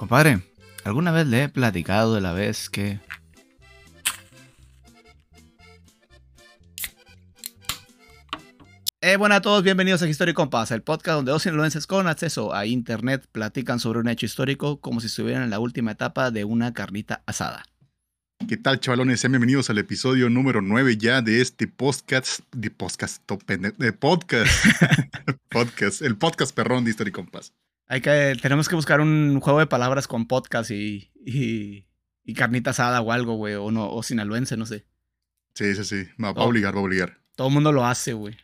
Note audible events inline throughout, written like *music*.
Compadre, ¿alguna vez le he platicado de la vez que... Eh, bueno a todos, bienvenidos a Historia y Compás, el podcast donde dos influencers con acceso a internet platican sobre un hecho histórico como si estuvieran en la última etapa de una carnita asada. ¿Qué tal, chavalones? Sean bienvenidos al episodio número 9 ya de este podcast, de podcast, de podcast, *laughs* podcast, el podcast perrón de Historia y Compás. Hay que, tenemos que buscar un juego de palabras con podcast y, y, y carnita asada o algo, güey, o, no, o sinaloense, no sé. Sí, sí, sí, va, va a obligar, va a obligar. Todo el mundo lo hace, güey.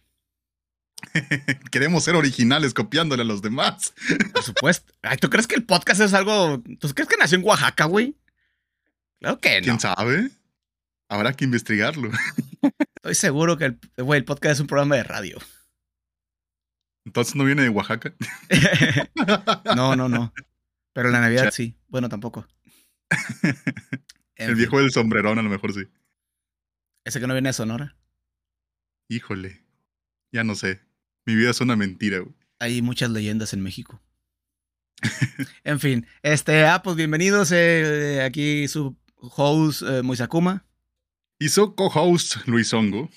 *laughs* Queremos ser originales copiándole a los demás. Por supuesto. Ay, ¿tú crees que el podcast es algo... ¿Tú crees que nació en Oaxaca, güey? Claro que no. ¿Quién sabe? Habrá que investigarlo. Estoy seguro que el, güey, el podcast es un programa de radio. Entonces no viene de Oaxaca. *laughs* no, no, no. Pero la Navidad sí. Bueno, tampoco. el viejo del sombrerón a lo mejor sí. ¿Ese que no viene de Sonora? Híjole. Ya no sé. Mi vida es una mentira, güey. Hay muchas leyendas en México. *laughs* en fin, este, ah, pues bienvenidos. Eh, aquí su host, eh, Moisakuma. Y su co-host, Luis Hongo.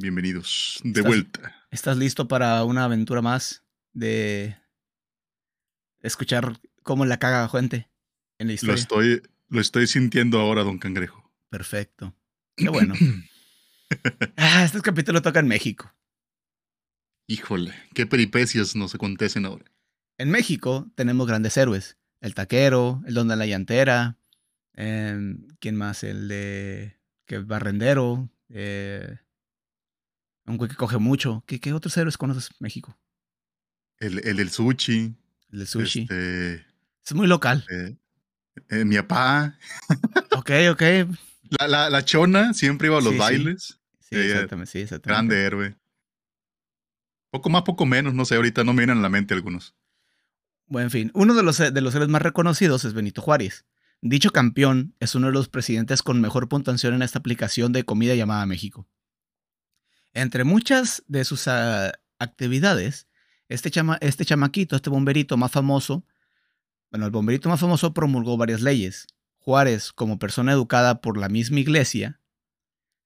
Bienvenidos de ¿Estás, vuelta. ¿Estás listo para una aventura más de escuchar cómo la caga gente en la historia? Lo estoy, lo estoy sintiendo ahora, don Cangrejo. Perfecto. Qué bueno. *clears throat* ah, este capítulo toca en México. Híjole, qué peripecias nos acontecen ahora. En México tenemos grandes héroes. El taquero, el don de la llantera. Eh, ¿Quién más? El de. que barrendero. Eh, un güey que coge mucho. ¿Qué, qué otros héroes conoces México? El, el del sushi. El del sushi. Este, es muy local. Eh, eh, mi papá. *laughs* ok, ok. La, la, la, chona siempre iba a los Sí, sí. bailes. Sí, exactamente, sí, exactamente. Grande héroe. Poco más, poco menos, no sé, ahorita no me vienen a la mente algunos. Bueno, en fin, uno de los, de los héroes más reconocidos es Benito Juárez. Dicho campeón es uno de los presidentes con mejor puntuación en esta aplicación de comida llamada México. Entre muchas de sus uh, actividades, este, chama, este chamaquito, este bomberito más famoso, bueno, el bomberito más famoso promulgó varias leyes. Juárez, como persona educada por la misma iglesia,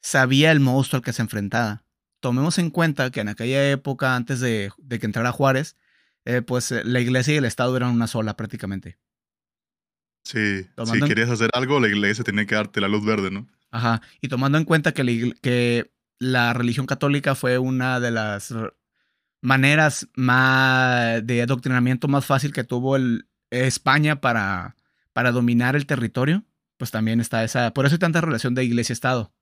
sabía el monstruo al que se enfrentaba. Tomemos en cuenta que en aquella época, antes de, de que entrara Juárez, eh, pues la iglesia y el Estado eran una sola prácticamente. Sí, si en... querías hacer algo, la iglesia tenía que darte la luz verde, ¿no? Ajá, y tomando en cuenta que la, que la religión católica fue una de las maneras más de adoctrinamiento más fácil que tuvo el, España para, para dominar el territorio, pues también está esa, por eso hay tanta relación de iglesia-estado.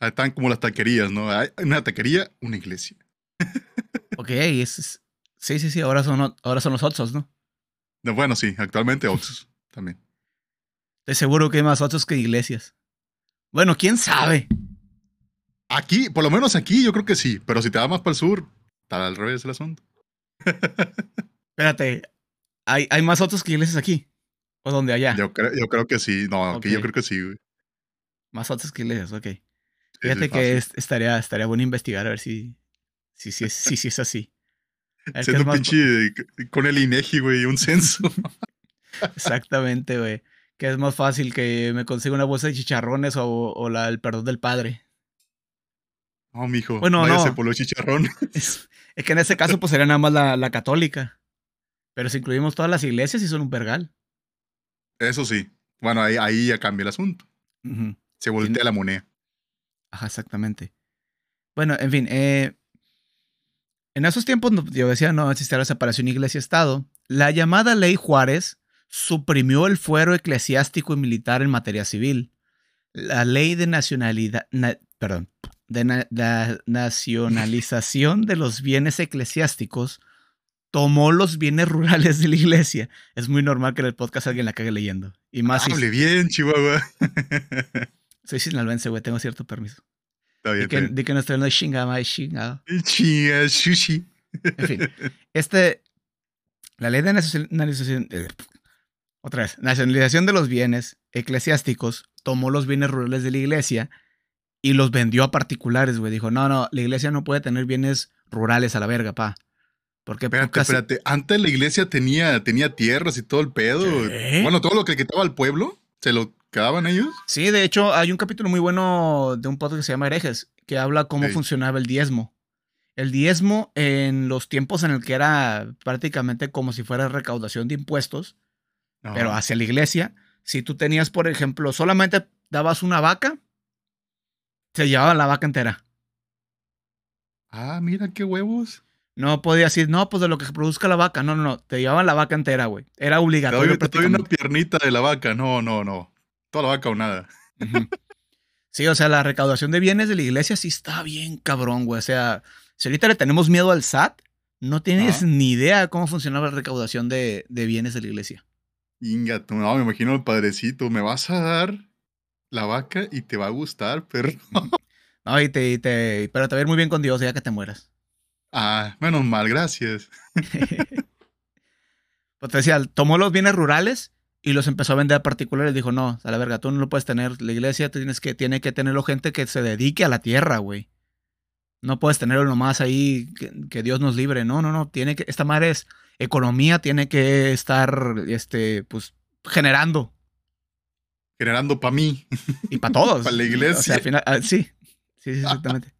Están como las taquerías, ¿no? Hay una taquería, una iglesia. *laughs* ok, es, sí, sí, sí, ahora son, ahora son los Otsos, ¿no? no bueno, sí, actualmente Otsos también. Estoy seguro que hay más Otsos que iglesias. Bueno, quién sabe. Aquí, por lo menos aquí, yo creo que sí, pero si te vas más para el sur, está al revés el asunto. *laughs* Espérate, ¿hay, ¿hay más otros que iglesias aquí? ¿O donde allá? Yo creo, yo creo que sí. No, aquí okay. yo creo que sí, güey. Más otros que iglesias, ok. Fíjate que es, estaría, estaría bueno investigar a ver si, si, si, si, si es así. Siendo pinche con el INEGI, güey, un censo. *laughs* Exactamente, güey. Que es más fácil que me consiga una bolsa de chicharrones o, o la, el perdón del padre. No, mijo. Bueno, váyase no. por los chicharrones. *laughs* Es, es, que en ese caso, pues sería nada más la, la católica. Pero si incluimos todas las iglesias, sí son un vergal. Eso sí. Bueno, ahí, ahí ya cambia el asunto. Uh -huh. Se voltea la moneda. Ajá, exactamente. Bueno, en fin, eh, en esos tiempos, yo decía, no existía la separación iglesia-estado. La llamada Ley Juárez suprimió el fuero eclesiástico y militar en materia civil. La ley de nacionalidad, na, perdón, de na, la nacionalización de los bienes eclesiásticos tomó los bienes rurales de la iglesia. Es muy normal que en el podcast alguien la cague leyendo. Y más Hable si... bien, Chihuahua. *laughs* Soy sinaloense, güey, tengo cierto permiso. Está bien, di, que, di que no estoy hablando de chingada, chingado. Chinga, sushi. En fin, este, la ley de nacionalización, eh, otra vez, nacionalización de los bienes eclesiásticos tomó los bienes rurales de la iglesia y los vendió a particulares, güey. Dijo, no, no, la iglesia no puede tener bienes rurales a la verga, pa. Porque Espérate, casi- espérate. Antes la iglesia tenía, tenía tierras y todo el pedo. ¿Qué? Bueno, todo lo que quitaba al pueblo, ¿se lo quedaban ellos? Sí, de hecho, hay un capítulo muy bueno de un podcast que se llama Herejes, que habla cómo Sí. funcionaba el diezmo. El diezmo en los tiempos en el que era prácticamente como si fuera recaudación de impuestos, pero hacia la iglesia. Si tú tenías, por ejemplo, solamente dabas una vaca, se llevaba la vaca entera. Ah, mira qué huevos. No podías decir, no, pues de lo que produzca la vaca. No, no, no. Te llevaban la vaca entera, güey. Era Te obligatorio doy, te doy una piernita de la vaca. No, no, no. Toda la vaca o nada. Sí, o sea, la recaudación de bienes de la iglesia sí está bien cabrón, güey. O sea, si ahorita le tenemos miedo al SAT, no tienes ni idea de cómo funcionaba la recaudación de, de bienes de la iglesia. Inga, tú, no, me imagino al padrecito. Me vas a dar la vaca y te va a gustar, pero. No, y te, y te- pero te va a ir muy bien con Dios ya que te mueras. Ah, menos mal, gracias. *laughs* Pues te decía, tomó los bienes rurales y los empezó a vender a particulares. Dijo, no, a la verga, tú no lo puedes tener. La iglesia tienes que, tiene que tenerlo gente que se dedique a la tierra, güey. No puedes tenerlo nomás ahí, que, que Dios nos libre. No, no, no. Tiene que, esta madre es economía, tiene que estar, este, pues, generando. Generando para mí. Y para todos. *laughs* Pa' la O sea, iglesia. al final, ah, sí. Sí, sí, exactamente.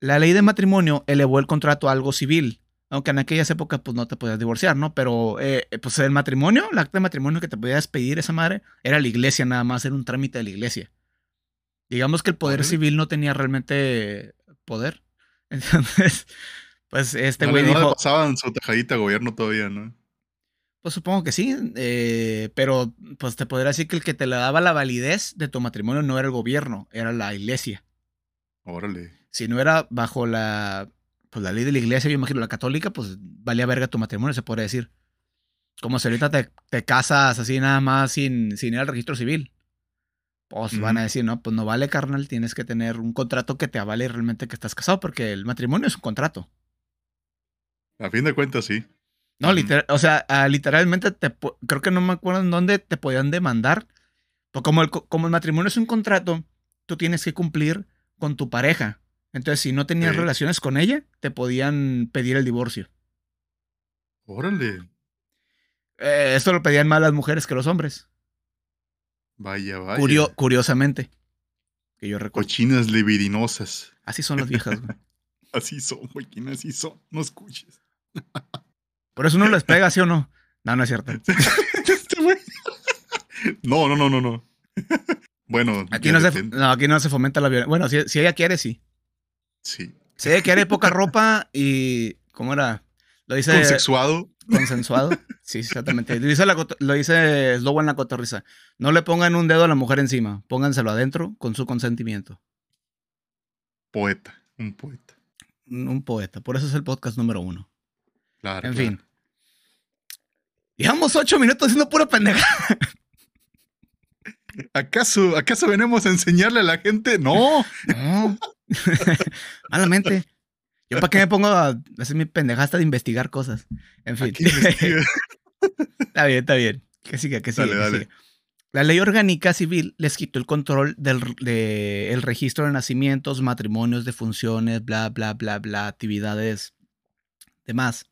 La ley de matrimonio elevó el contrato a algo civil. Aunque en aquellas épocas, pues no te podías divorciar, ¿no? Pero, eh, pues el matrimonio, el acta de matrimonio que te podías pedir esa madre, era la iglesia nada más, era un trámite de la iglesia. Digamos que el poder civil no tenía realmente poder. *laughs* Entonces, pues este No güey no le dijo, pasaban su tajadita gobierno todavía, ¿no? Pues supongo que sí, eh, pero pues te podría decir que el que te le daba la validez de tu matrimonio no era el gobierno, era la iglesia. Órale. Si no era bajo la, pues, la ley de la iglesia, yo imagino la católica, pues valía verga tu matrimonio, se podría decir. Como si ahorita te, te casas así nada más sin, sin ir al registro civil. Pues van a decir, no, pues no vale, carnal, tienes que tener un contrato que te avale realmente que estás casado, porque el matrimonio es un contrato. A fin de cuentas, sí. No, literal, o sea, ah, literalmente te, creo que no me acuerdo en dónde te podían demandar. Pues como el, co- como el matrimonio es un contrato, tú tienes que cumplir con tu pareja. Entonces, si no tenías Sí. relaciones con ella, te podían pedir el divorcio. Órale. Eh, esto lo pedían más las mujeres que los hombres. Vaya, vaya. Curio- curiosamente. Que yo recuerdo. Cochinas libidinosas. Así son las viejas, güey. *laughs* Así son, güey. Así son. No escuches. Por eso uno les pega, ¿sí o no? No, no es cierto. *laughs* Este. No, no, no, no, no. Bueno, Aquí no, se, no, aquí no se fomenta la violencia. Bueno, si, si ella quiere, sí. Sí. Si ella quiere poca ropa y. ¿Cómo era? Lo dice. Consexuado. Consensuado. Sí, exactamente. Lo dice, la, lo dice Slobo en la cotorriza. No le pongan un dedo a la mujer encima. Pónganselo adentro con su consentimiento. Poeta. Un poeta. Un poeta. Por eso es el podcast número uno. Claro. En claro. fin. Llevamos ocho minutos haciendo pura pendeja. *laughs* ¿Acaso, ¿Acaso venimos a enseñarle a la gente? No. No. *laughs* Malamente. Yo para qué me pongo a hacer mi pendejasta de investigar cosas. En fin. *laughs* Está bien, está bien. Que siga, que siga. Dale, que dale. siga. La ley orgánica civil les quitó el control del de- el registro de nacimientos, matrimonios, defunciones, bla, bla, bla, bla, actividades, demás.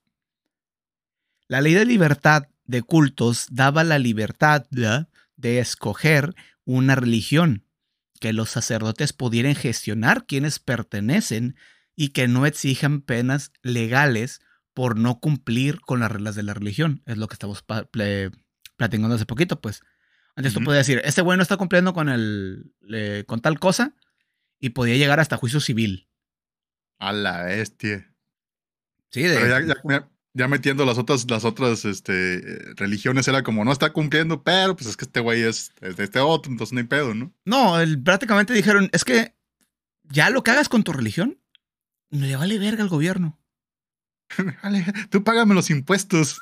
La ley de libertad de cultos daba la libertad de escoger una religión, que los sacerdotes pudieran gestionar quienes pertenecen y que no exijan penas legales por no cumplir con las reglas de la religión. Es lo que estamos platicando hace poquito, pues. Antes tú podías decir, este güey no está cumpliendo con el eh, con tal cosa y podía llegar hasta juicio civil. A la bestia. Sí, de, Pero ya, ya- ya- metiendo las otras, las otras este, religiones era como no está cumpliendo, pero pues es que este güey es, es de este otro, entonces no hay pedo, ¿no? No, el- prácticamente dijeron, es que ya lo que hagas con tu religión, no le vale verga al gobierno. *laughs* Vale, tú págame los impuestos.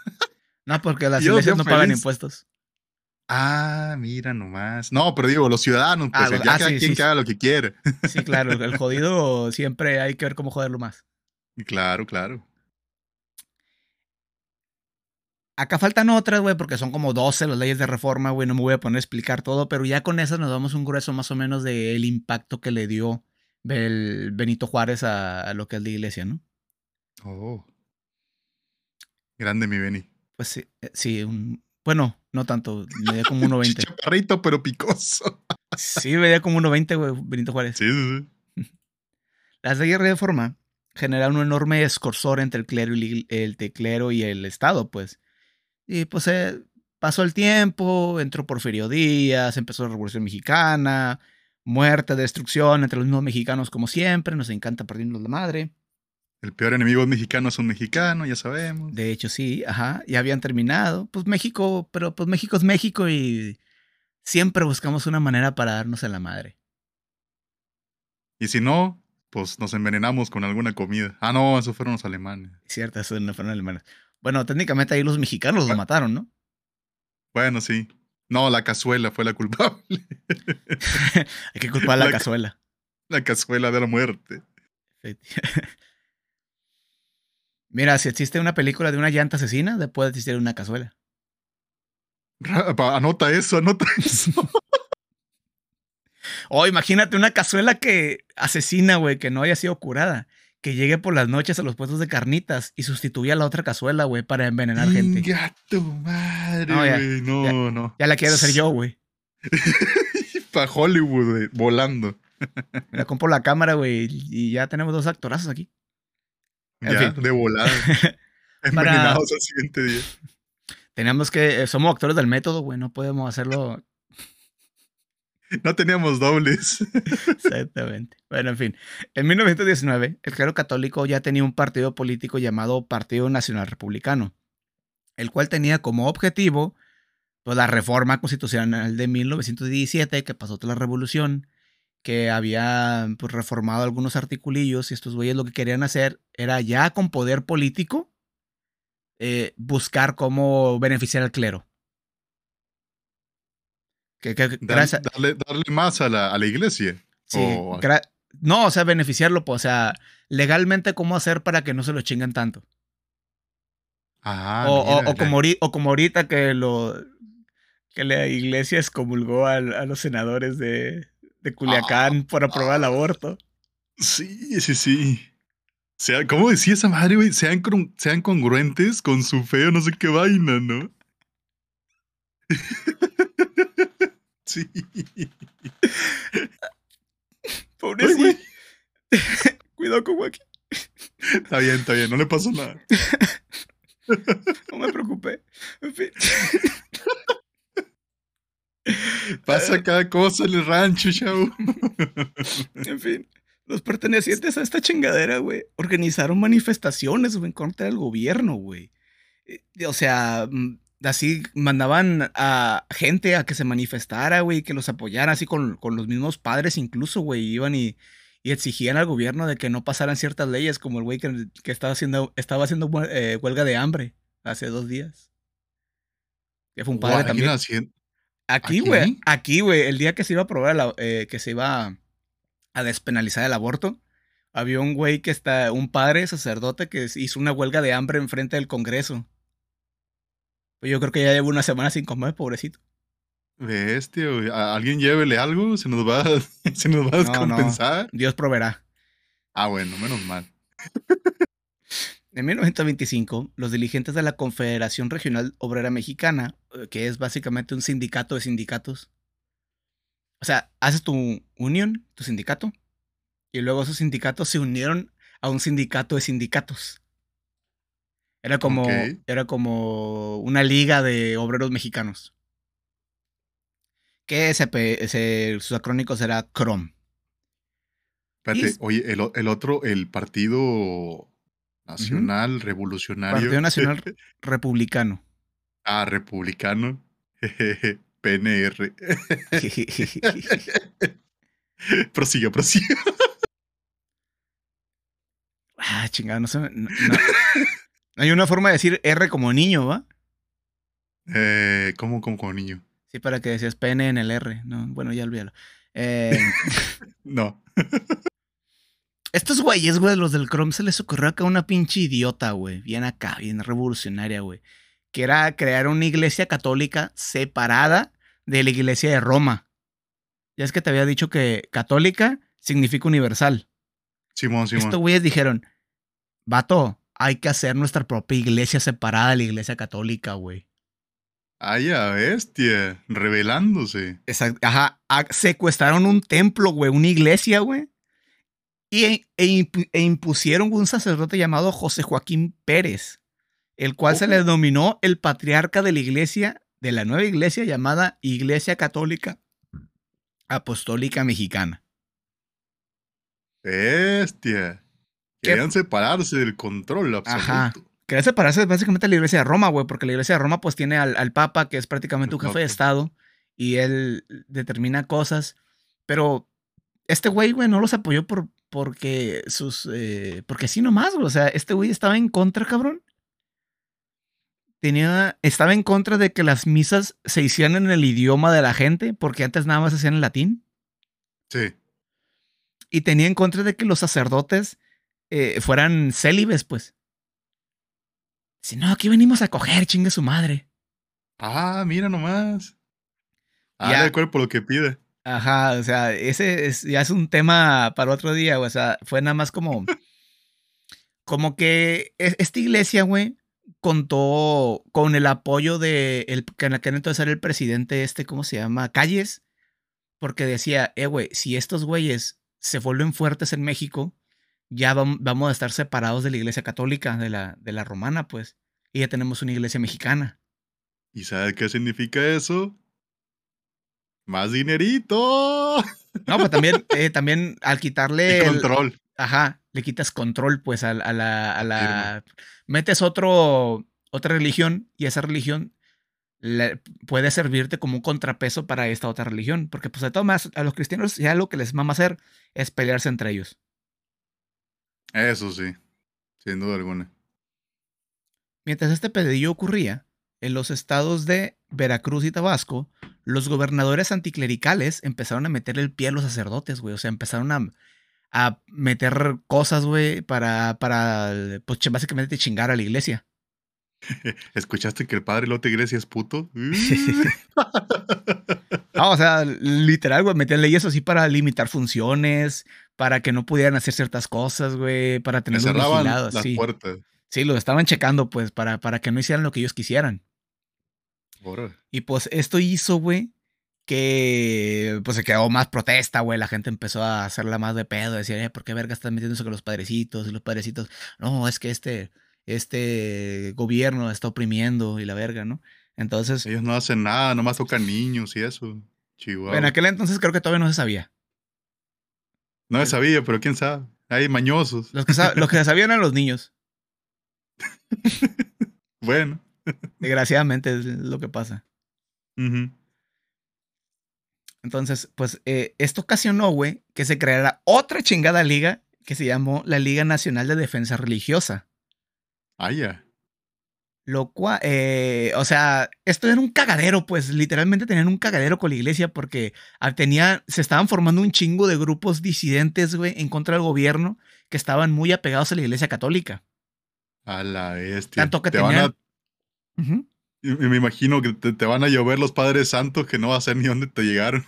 No, porque las *laughs* Yo iglesias no pagan impuestos. Ah, mira nomás. No, pero digo, los ciudadanos, pues Ah, ya ah, cada sí, quien sí, que haga lo que quiere. Sí, claro, el jodido siempre hay que ver cómo joderlo más. *laughs* Claro, claro. Acá faltan otras, güey, porque son como 12 las leyes de reforma, güey. No me voy a poner a explicar todo, pero ya con esas nos damos un grueso más o menos del impacto que le dio el Benito Juárez a, a lo que es la iglesia, ¿no? Oh. Grande mi Benny. Pues sí, eh, sí, un, bueno, no tanto, medía como 1.20. *laughs* Chaparrito, pero picoso. sí, medía como 1.20, güey, Benito Juárez. Sí, sí, sí. *laughs* Las leyes de reforma generaron un enorme escorsor entre el clero y el, el clero y el Estado, pues. Y pues eh, pasó el tiempo, entró Porfirio Díaz, empezó la Revolución Mexicana, muerte, destrucción entre los mismos mexicanos como siempre, nos encanta perdernos la madre. El peor enemigo mexicano es un mexicano, ya sabemos. De hecho, sí, ajá, ya habían terminado. Pues México, pero pues México es México y siempre buscamos una manera para darnos a la madre. Y si no, pues nos envenenamos con alguna comida. Ah, no, esos fueron los alemanes. Cierto, esos no fueron alemanes. Bueno, técnicamente ahí los mexicanos lo mataron, ¿no? Bueno, sí. No, la cazuela fue la culpable. *laughs* Hay que culpar a la, la cazuela. La cazuela de la muerte. Mira, si existe una película de una llanta asesina, después de existir una cazuela. Anota eso, anota eso. *laughs* oh, imagínate una cazuela que asesina, güey, que no haya sido curada. Que llegue por las noches a los puestos de carnitas y sustituya a la otra cazuela, güey, para envenenar gente. Gato madre, no, ya, no, ya, no. Ya la quiero hacer yo, *laughs* güey. Para Hollywood, güey, volando. La compro la cámara, güey, y ya tenemos dos actorazos aquí. En ya, fin. de volada. *laughs* Envenenados al siguiente día. Teníamos que. eh, Somos actores del método, güey. No podemos hacerlo. *laughs* No teníamos dobles. *laughs* Exactamente. Bueno, en fin. En 1919, el clero católico ya tenía un partido político llamado Partido Nacional Republicano, el cual tenía como objetivo pues, la reforma constitucional de 1917, que pasó toda la revolución, que había pues, reformado algunos articulillos y estos güeyes lo que querían hacer era ya con poder político eh, buscar cómo beneficiar al clero. Que, que, gracias, darle, darle, más a la, a la iglesia. Sí, o... no, o sea, beneficiarlo, pues, o sea, legalmente cómo hacer para que no se lo chinguen tanto. Ah, o, mira, o, o, como, o, como, ahorita que lo que la iglesia excomulgó a, a los senadores de, de Culiacán ah, por aprobar ah, el aborto. Sí, sí, sí. Sea, ¿cómo decía esa madre, güey? Sean, sean congruentes con su feo, no sé qué vaina, ¿no? *laughs* sí. Pobrecito. *laughs* Cuidado con Joaquín. Está bien, está bien, no le pasó nada. *laughs* no me preocupé. En fin. *laughs* Pasa cada cosa en el rancho, chavo. en fin, los pertenecientes a esta chingadera, güey, organizaron manifestaciones en contra del gobierno, güey. O sea, así mandaban a gente a que se manifestara, güey, que los apoyara, así con, con los mismos padres incluso, güey, iban y, y, exigían al gobierno de que no pasaran ciertas leyes, como el güey que, que, estaba haciendo, estaba haciendo eh, huelga de hambre hace dos días. Que fue un padre wow, también. Haciendo, Aquí, güey, aquí, güey, el día que se iba a aprobar, la, eh, que se iba a despenalizar el aborto, había un güey que está, un padre sacerdote que hizo una huelga de hambre enfrente del Congreso. Pues yo creo que ya lleva una semana sin comer, pobrecito. Bestia, güey. ¿A alguien llévele algo, se nos va, *laughs* se nos va a descompensar. No, no. Dios proveerá. Ah, bueno, menos mal. En 1925, los dirigentes de la Confederación Regional Obrera Mexicana, que es básicamente un sindicato de sindicatos, o sea, haces tu unión, tu sindicato, y luego esos sindicatos se unieron a un sindicato de sindicatos. Era como, okay. era como una liga de obreros mexicanos. Que ese, ese, sus acrónicos era CROM. Espérate, es, oye, el, el otro, el partido Nacional, uh -huh. revolucionario. Partido Nacional *laughs* Republicano. Ah, republicano. *laughs* PNR. *laughs* prosiga, prosiga. Ah, chingada, no. No, no. Hay una forma de decir R como niño, ¿va? Eh, ¿Cómo, cómo como niño? Sí, para que decías pene en el R. No, bueno, ya olvídalo. Eh, *laughs* no. *laughs* Estos güeyes, güey, los del Chrome se les ocurrió acá una pinche idiota, güey. Bien acá, bien revolucionaria, güey. Que era crear una iglesia católica separada de la iglesia de Roma. Ya es que te había dicho que católica significa universal. Simón, Simón. Estos güeyes dijeron, vato, hay que hacer nuestra propia iglesia separada de la iglesia católica, güey. Ay, a bestia, revelándose. Exacto. Ajá, secuestraron un templo, güey, una iglesia, güey. Y e, e impu- impusieron un sacerdote llamado José Joaquín Pérez, el cual se le denominó el patriarca de la iglesia, de la nueva iglesia llamada Iglesia Católica Apostólica Mexicana. Bestia. Querían separarse del control absoluto. Ajá. Quería separarse básicamente de la iglesia de Roma, güey, porque la iglesia de Roma pues tiene al, al Papa, que es prácticamente un jefe de. Estado, y él determina cosas, pero este güey, güey, no los apoyó por, porque sus, eh, porque así nomás, güey, o sea, este güey estaba en contra, cabrón. Tenía, estaba en contra de que las misas se hicieran en el idioma de la gente, porque antes nada más se hacían en latín, Sí. y tenía en contra de que los sacerdotes eh, fueran célibes, pues. Si no, aquí venimos a coger, chingue su madre. Ah, mira nomás. Ah, Ya. el cuerpo lo que pide. Ajá, o sea, ese es, ya es un tema para otro día, o sea, fue nada más como, *laughs* como que e- esta iglesia, güey, contó con el apoyo de, el, que en aquel entonces era el presidente este, ¿cómo se llama? Calles, porque decía, eh, güey, si estos güeyes se vuelven fuertes en México, ya vam- vamos a estar separados de la iglesia católica, de la, de la romana, pues, y ya tenemos una iglesia mexicana. ¿Y sabe qué significa eso? Más dinerito. *laughs* No, pues también, eh, también al quitarle... El- control. Ajá, le quitas control, pues, a, a la, a la-. Metes otro, otra religión y esa religión le- puede servirte como un contrapeso para esta otra religión. Porque, pues, de todas maneras, a los cristianos ya lo que les mama hacer es pelearse entre ellos. Eso sí. Sin duda alguna. Mientras este pedillo ocurría, en los estados de Veracruz y Tabasco, los gobernadores anticlericales empezaron a meter el pie a los sacerdotes, güey. O sea, empezaron a, a meter cosas, güey, para, para, pues, básicamente chingar a la iglesia. *laughs* ¿Escuchaste que el padre Lote Grecia es puto? *laughs* No, o sea, literal, güey, meter leyes así para limitar funciones, para que no pudieran hacer ciertas cosas, güey, para tenerlos vigilados. las Sí, puertas. sí, lo estaban checando, pues, para, para que no hicieran lo que ellos quisieran. Y pues esto hizo, güey, que pues se quedó más protesta, güey. La gente empezó a hacerla más de pedo, decir, eh, ¿por qué verga están metiéndose con los padrecitos? Y los padrecitos, no, es que este, este gobierno está oprimiendo y la verga, ¿no? Entonces, Ellos no hacen nada, nomás tocan niños y eso. Chihuahua. en aquel entonces creo que todavía no se sabía. No sabía, pero quién sabe. Hay mañosos. Los que, los que sabían eran los niños. *laughs* Bueno. Desgraciadamente es lo que pasa. Entonces, pues eh, esto ocasionó, güey, que se creara otra chingada liga que se llamó la Liga Nacional de Defensa Religiosa. Ah, ya. Lo cual, eh, o sea, esto era un cagadero, pues literalmente tenían un cagadero con la iglesia porque tenía, se estaban formando un chingo de grupos disidentes, güey, en contra del gobierno que estaban muy apegados a la iglesia católica. A la bestia. Tanto que te van tenían- a, Ujú. y me imagino que te, te van a llover los padres santos que no va a ser ni dónde te llegaron.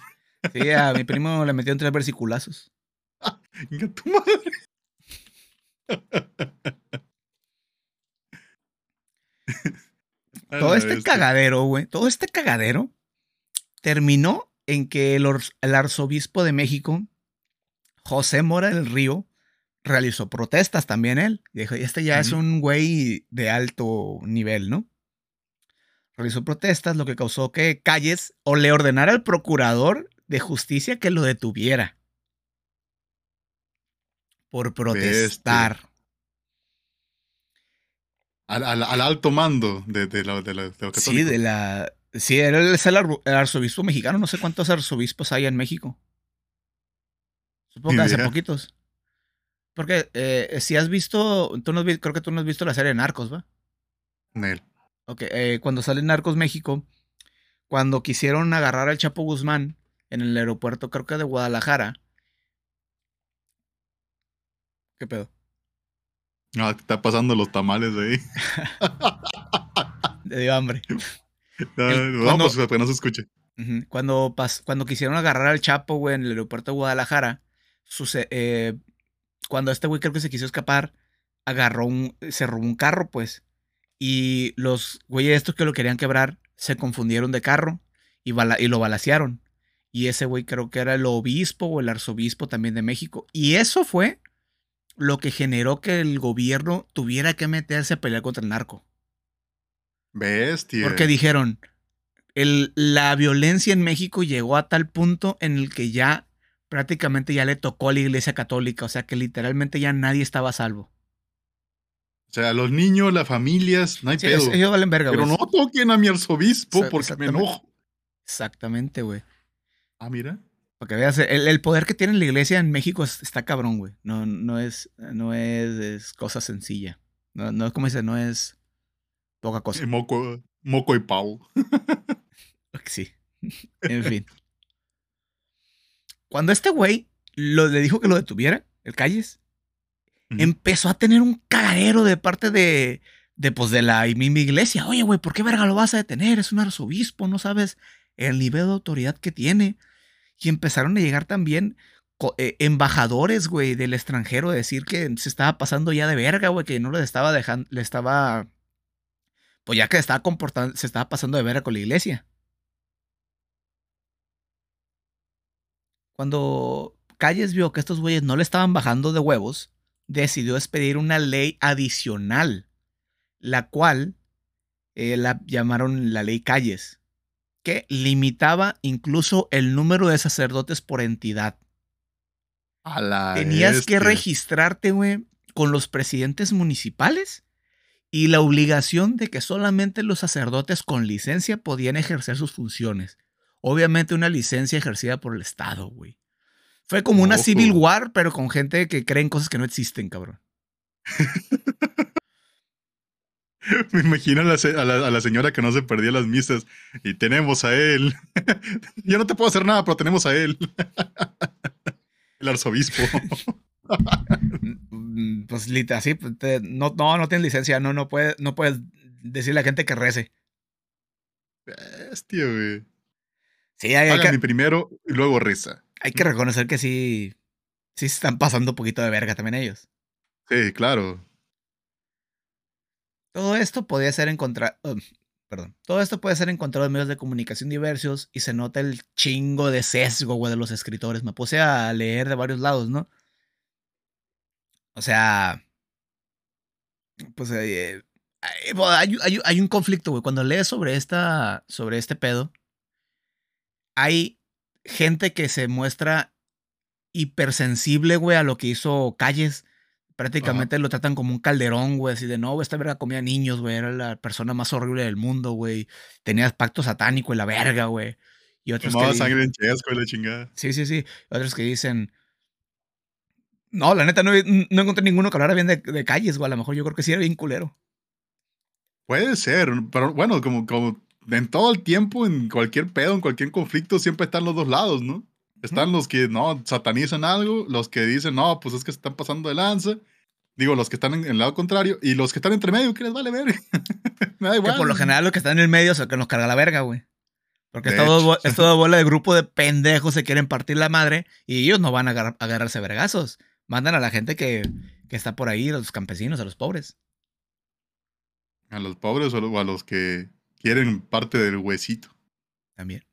Sí, a mi primo le metieron tres versiculazos. *laughs* Venga, tu madre. *laughs* A Todo la este bestia. cagadero, güey, todo este cagadero terminó en que el, arzobispo de México, José Mora del Río, realizó protestas también él. Dijo, este ya es un güey de alto nivel, ¿no? Realizó protestas, lo que causó que Calles o le ordenara al procurador de justicia que lo detuviera. Por protestar. Al, al- al alto mando de, de, de, de los Sí, de la. Sí, él es el, ar- el arzobispo mexicano. No sé cuántos arzobispos hay en México. Supongo que hace poquitos. Porque eh, si has visto, tú no has creo que tú no has visto la serie Narcos, ¿va? Nel. Ok, eh, cuando sale Narcos México, cuando quisieron agarrar al Chapo Guzmán en el aeropuerto, creo que de Guadalajara. ¿Qué pedo? Ah, te está pasando los tamales de ahí. *laughs* Le dio hambre. No, El- no, cuando- pues para que no se escuche. Cuando, pas- cuando quisieron agarrar al Chapo, güey, en el aeropuerto de Guadalajara, suce- eh, cuando este güey creo que se quiso escapar, agarró un, se robó un carro, pues. Y los güeyes estos que lo querían quebrar se confundieron de carro y, y lo balacearon. Y ese güey creo que era el obispo o el arzobispo también de México. Y eso fue lo que generó que el gobierno tuviera que meterse a pelear contra el narco. Bestia. Porque dijeron, el, la violencia en México llegó a tal punto en el que ya prácticamente ya le tocó a la iglesia católica, o sea que literalmente ya nadie estaba a salvo. O sea, los niños, las familias, no hay pedo. ellos valen verga, Pero no toquen a mi arzobispo porque me enojo. Exactamente, güey. Ah, mira. Para que veas, el, poder que tiene la iglesia en México está cabrón, güey. No, no, es, no es, cosa sencilla. No, no es como dice, no es poca cosa. Moco, moco y pau. *laughs* sí. En fin. Cuando este güey lo, le dijo que lo detuviera, el Calles, empezó a tener un cagadero de parte de, de, pues, de la misma iglesia. Oye, güey, ¿por qué verga lo vas a detener? Es un arzobispo, no sabes el nivel de autoridad que tiene. Y empezaron a llegar también eh, embajadores, güey, del extranjero decir que se estaba pasando ya de verga, güey, que no le estaba dejando, le estaba, pues ya que estaba comportando, se estaba pasando de verga con la iglesia. Cuando Calles vio que estos güeyes no le estaban bajando de huevos, decidió expedir una ley adicional, la cual eh, la llamaron la ley Calles que limitaba incluso el número de sacerdotes por entidad. Tenías que registrarte, güey, con los presidentes municipales y la obligación de que solamente los sacerdotes con licencia podían ejercer sus funciones. Obviamente una licencia ejercida por el Estado, güey. Fue como una civil war, pero con gente que creen cosas que no existen, cabrón. *laughs* *laughs* Me imagino a la, señora que no se perdía las misas. Y tenemos a él. *laughs* Yo no te puedo hacer nada, pero tenemos a él. *laughs* El arzobispo. Pues literal, así, pues, no, no, no tienes licencia, no, no puedes, no puedes decirle a la gente que rece. Bestia, güey. Sí, hay, que, primero y luego reza. Hay que reconocer que sí, sí se están pasando un poquito de verga también ellos. Sí, claro. Todo esto podía ser encontrado. Um, perdón. Todo esto puede ser encontrado en medios de comunicación diversos y se nota el chingo de sesgo, güey, de los escritores. Me puse a leer de varios lados, ¿no? O sea. Pues eh, hay, hay, un conflicto, güey. Cuando lees sobre esta. sobre este pedo. Hay gente que se muestra hipersensible, güey, a lo que hizo Calles Prácticamente lo tratan como un calderón, güey, así de no, esta verga comía niños, güey, era la persona más horrible del mundo, güey. Tenía pacto satánico en la verga, güey. Y otros que sangre en chesco la chingada. Sí, sí, sí. Otros que dicen, no, la neta, no, no encontré ninguno que hablara bien de, calles, güey. A lo mejor yo creo que sí era bien culero. Puede ser, pero bueno, como, como en todo el tiempo, en cualquier pedo, en cualquier conflicto, siempre están los dos lados, ¿no? Están los que no satanizan algo, los que dicen, no, pues es que se están pasando de lanza. Digo, los que están en el lado contrario y los que están entre medio, ¿qué les vale ver? *laughs* Me da igual. Que por lo general, los que están en el medio son los que nos carga la verga, güey. Porque es todo, es *laughs* todo, bola de grupo de pendejos se quieren partir la madre y ellos no van a, agarrarse vergazos. Mandan a la gente que, que, está por ahí, a los campesinos, a los pobres. A los pobres o a los que quieren parte del huesito. También.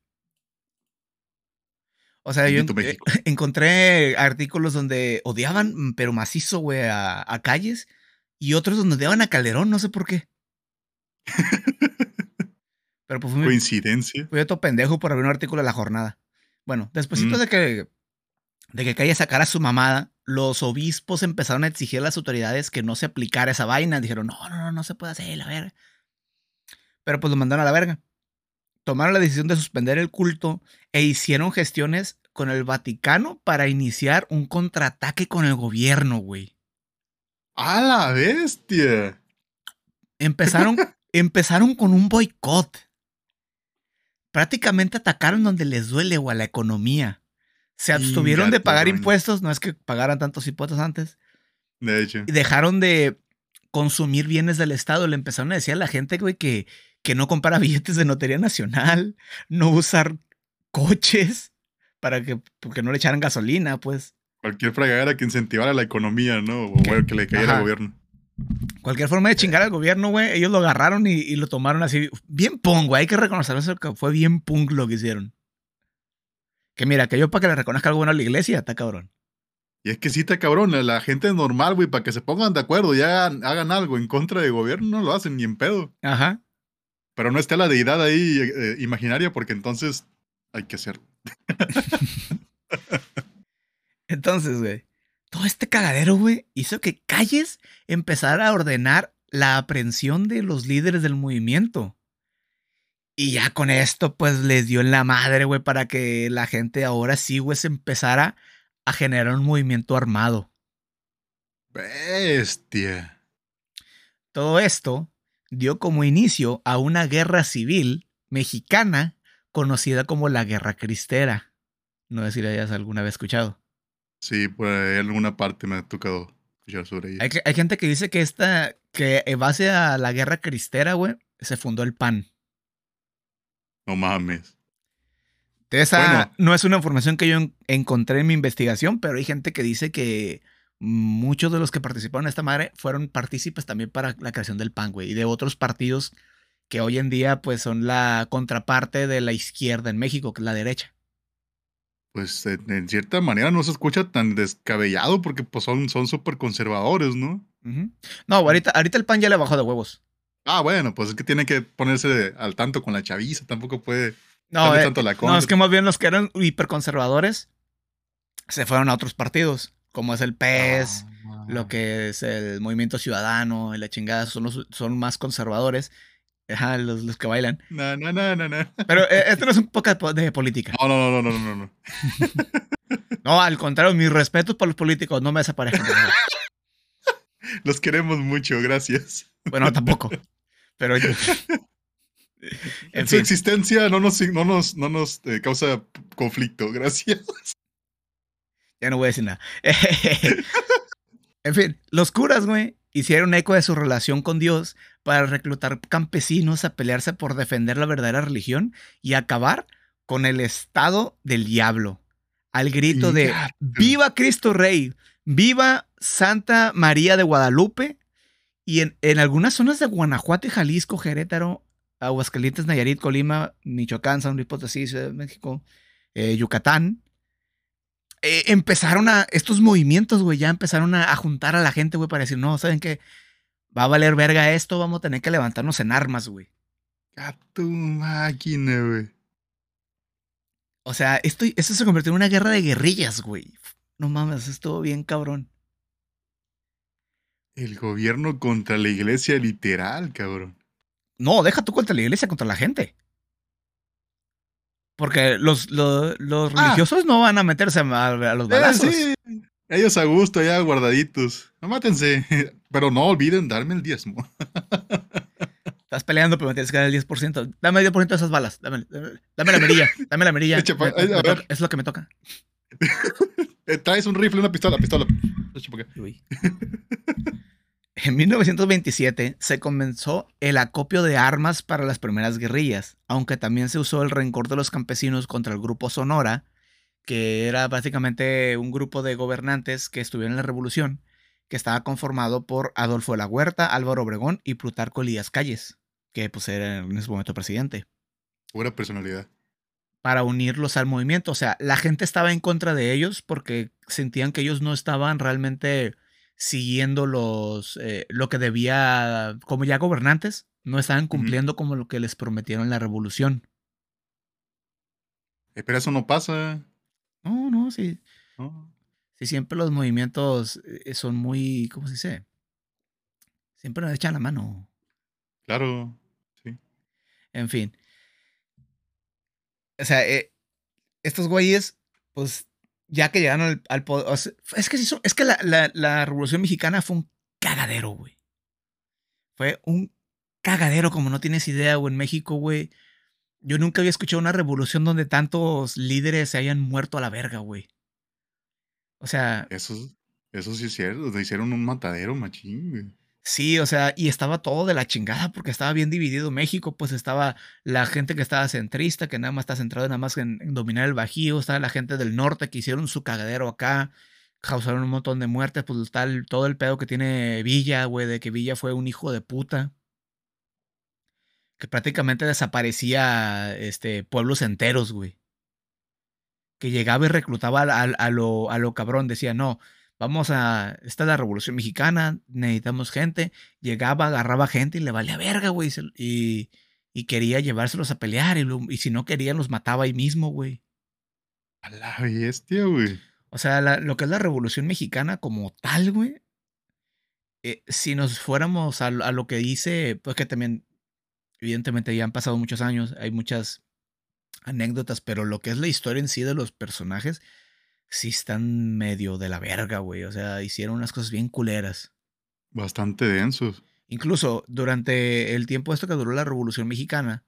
O sea, yo *laughs* encontré artículos donde odiaban, mm, pero macizo, güey, a, Calles y otros donde odiaban a Calderón, no sé por qué. *laughs* pero pues fue Coincidencia. Fui otro pendejo por abrir un artículo de la jornada. Bueno, después mm. de que de que Calles sacara su mamada, los obispos empezaron a exigir a las autoridades que no se aplicara esa vaina. Dijeron, no, no, no, no se puede hacer, la verga. Pero pues lo mandaron a la verga tomaron la decisión de suspender el culto e hicieron gestiones con el Vaticano para iniciar un contraataque con el gobierno, güey. ¡A la bestia! Empezaron, *laughs* empezaron con un boicot. Prácticamente atacaron donde les duele o a la economía. Se abstuvieron de pagar impuestos, no es que pagaran tantos impuestos antes. De hecho. Y dejaron de consumir bienes del Estado. Le empezaron a decir a la gente, güey, que que no compara *laughs* billetes de Notería Nacional, no usar coches para que porque no le echaran gasolina, pues. Cualquier fregadera que incentivara la economía, ¿no? O que le cayera al gobierno. Cualquier forma de chingar al gobierno, güey, ellos lo agarraron y, lo tomaron así. Bien punk, güey. Hay que reconocer eso que fue bien punk lo que hicieron. Que mira, que yo para que le reconozca algo bueno a la iglesia, está cabrón. Y es que sí está cabrón, la gente normal, güey, para que se pongan de acuerdo y hagan, algo en contra del gobierno, no lo hacen ni en pedo. Ajá. Pero no está la deidad ahí eh, imaginaria porque entonces hay que hacer. *laughs* entonces, güey, todo este cagadero, güey, hizo que Calles empezara a ordenar la aprehensión de los líderes del movimiento. Y ya con esto, pues les dio en la madre, güey, para que la gente ahora sí, güey, se empezara a generar un movimiento armado. Bestia. Todo esto dio como inicio a una guerra civil mexicana conocida como la Guerra Cristera. No sé si la hayas alguna vez escuchado. Sí, por ahí alguna parte me ha tocado escuchar sobre ella. Hay, hay gente que dice que esta, que en base a la Guerra Cristera, güey, se fundó el PAN. No mames. Esa no es una información que yo encontré en mi investigación, pero hay gente que dice que muchos de los que participaron en esta madre fueron partícipes también para la creación del PAN, güey, y de otros partidos que hoy en día pues son la contraparte de la izquierda en México, que es la derecha. Pues en, cierta manera no se escucha tan descabellado porque pues son súper conservadores, ¿no? No, ahorita, ahorita el PAN ya le bajó de huevos. Ah, bueno, pues es que tiene que ponerse al tanto con la chaviza, tampoco puede no, eh, no, es que más bien los que eran hiperconservadores se fueron a otros partidos, como es el PES, ah, lo que es el Movimiento Ciudadano, y la chingada, son, los, son más conservadores. Ajá, los, los, que bailan. No, no, no, no, no. Pero eh, esto no es un *laughs* poco de política. No, no, no, no, no, no. No, *laughs* al contrario, mis respetos para los políticos, no me desaparezcan. *laughs* Los queremos mucho, gracias. Bueno, tampoco. Pero en su existencia no nos, no nos, no nos eh, causa conflicto, gracias. Ya no voy a decir nada. *laughs* en fin, los curas, güey, hicieron eco de su relación con Dios para reclutar campesinos a pelearse por defender la verdadera religión y acabar con el estado del diablo. Al grito de ¡Viva Cristo Rey! ¡Viva Santa María de Guadalupe! Y en, en algunas zonas de Guanajuato y Jalisco, Jerétaro, Aguascalientes, Nayarit, Colima, Michoacán, San Luis Potosí, Ciudad de México, eh, Yucatán, eh, empezaron a, estos movimientos, güey, ya empezaron a, juntar a la gente, güey, para decir, no, ¿saben qué? Va a valer verga esto, vamos a tener que levantarnos en armas, güey. A tu máquina, güey. O sea, esto, esto se convirtió en una guerra de guerrillas, güey. No mames, estuvo bien cabrón. El gobierno contra la iglesia literal, cabrón. No, deja tú contra la iglesia, contra la gente. Porque los, los, ah. religiosos no van a meterse a, los eh, balazos. sí. Ellos a gusto, ya guardaditos. No mátense. *laughs* Pero no olviden darme el diezmo. *laughs* Estás peleando, pero me tienes que dar el 10%. Dame el 10% de esas balas. Dame, dame, la mirilla. Dame la mirilla. *laughs* es lo que me toca. Eh, traes un rifle, una pistola, pistola. En 1927 se comenzó el acopio de armas para las primeras guerrillas, aunque también se usó el rencor de los campesinos contra el grupo Sonora, que era básicamente un grupo de gobernantes que estuvieron en la revolución, que estaba conformado por Adolfo de la Huerta, Álvaro Obregón y Plutarco Elías Calles, que pues era en ese momento presidente. Buena personalidad. Para unirlos al movimiento, o sea, la gente estaba en contra de ellos porque sentían que ellos no estaban realmente siguiendo los, eh, lo que debía, como ya gobernantes, no estaban cumpliendo como lo que les prometieron en la revolución. Eh, pero eso no pasa. No, no, sí. Sí, siempre los movimientos eh, son muy, ¿cómo se dice? Siempre nos echan la mano. Claro, sí. En fin. O sea, estos güeyes, pues ya que llegaron al, poder. es que, es que la, Revolución Mexicana fue un cagadero, güey. Fue un cagadero, como no tienes idea, güey. En México, güey. Yo nunca había escuchado una revolución donde tantos líderes se hayan muerto a la verga, güey. O sea. Eso, eso sí es cierto. Hicieron un matadero, machín, güey. Sí, o sea, y estaba todo de la chingada porque estaba bien dividido México, pues estaba la gente que estaba centrista, que nada más está centrado nada más en, dominar el Bajío, estaba la gente del norte que hicieron su cagadero acá, causaron un montón de muertes, pues tal, todo el pedo que tiene Villa, güey, de que Villa fue un hijo de puta. Que prácticamente desaparecía este, pueblos enteros, güey. Que llegaba y reclutaba a, lo, a lo cabrón, decía, no, vamos a, esta es la revolución mexicana, necesitamos gente. Llegaba, agarraba gente y le valía verga, güey, y, y quería llevárselos a pelear, y, y si no querían los mataba ahí mismo, güey. A la bestia, güey. O sea, lo que es la Revolución Mexicana como tal, güey. Eh, si nos fuéramos a, lo que dice, pues que también, evidentemente ya han pasado muchos años, hay muchas anécdotas, pero lo que es la historia en sí de los personajes, sí están medio de la verga, güey. O sea, hicieron unas cosas bien culeras. Bastante densos. Incluso durante el tiempo esto que duró la Revolución Mexicana,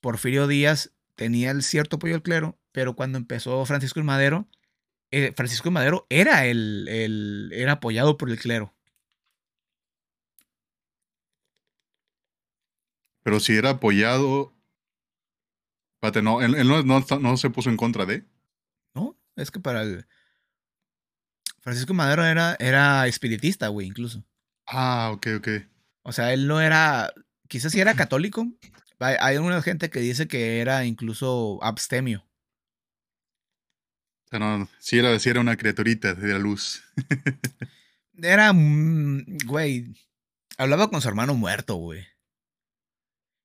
Porfirio Díaz tenía el cierto apoyo del clero, pero cuando empezó Francisco el Madero, eh, Francisco Madero era el, era apoyado por el clero. Pero si era apoyado. Espérate, no, él, no, se puso en contra de. Es que para el. Francisco Madero era, era espiritista, güey, incluso. Ah, ok, ok. O sea, él no era. Quizás sí era católico. Hay, hay una gente que dice que era incluso abstemio no, si era, si era una criaturita de la luz. *laughs* era, güey, hablaba con su hermano muerto, güey.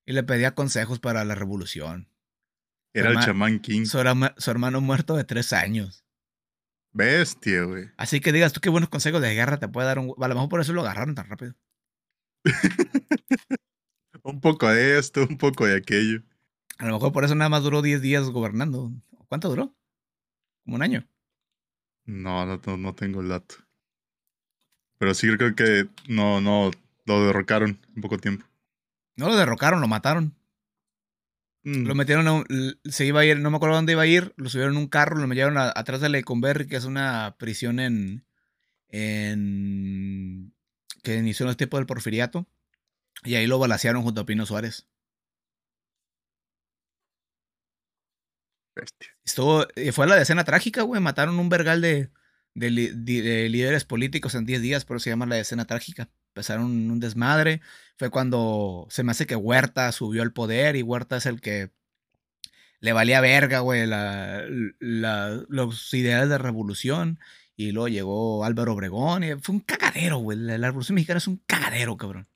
Y le pedía consejos para la revolución. Era el chamán King. Su, hermano muerto de tres años. Bestia, güey. Así que digas tú qué buenos consejos de guerra te puede dar un... A lo mejor por eso lo agarraron tan rápido. *laughs* un poco de esto, un poco de aquello. A lo mejor por eso nada más duró 10 días gobernando. ¿Cuánto duró? como un año. No, no, no tengo el dato. Pero sí creo que no, no, lo derrocaron en poco tiempo. No lo derrocaron, lo mataron. Lo mm. metieron, a se iba a ir, no me acuerdo dónde iba a ir, lo subieron en un carro, lo metieron atrás de Leconberry, que es una prisión en, en, que inició en los tiempos del porfiriato, y ahí lo balacearon junto a Pino Suárez. Estuvo, eh, fue la escena trágica, güey. Mataron un vergal de, de, líderes políticos en 10 días, por eso se llama la escena trágica. Empezaron un desmadre. Fue cuando se me hace que Huerta subió al poder y Huerta es el que le valía verga, güey, la, los ideales de revolución. Y luego llegó Álvaro Obregón y fue un cagadero, güey. La, la revolución mexicana es un cagadero, cabrón.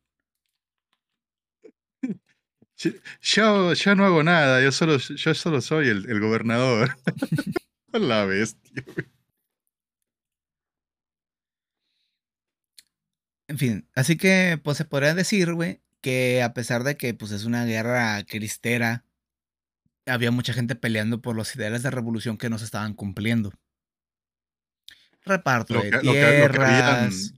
Yo, yo no hago nada, yo solo, yo solo soy el, el gobernador. *laughs* *laughs* La bestia, En fin, así que pues se podría decir, güey, que a pesar de que pues es una guerra cristera, había mucha gente peleando por los ideales de revolución que no se estaban cumpliendo. Reparto de tierras.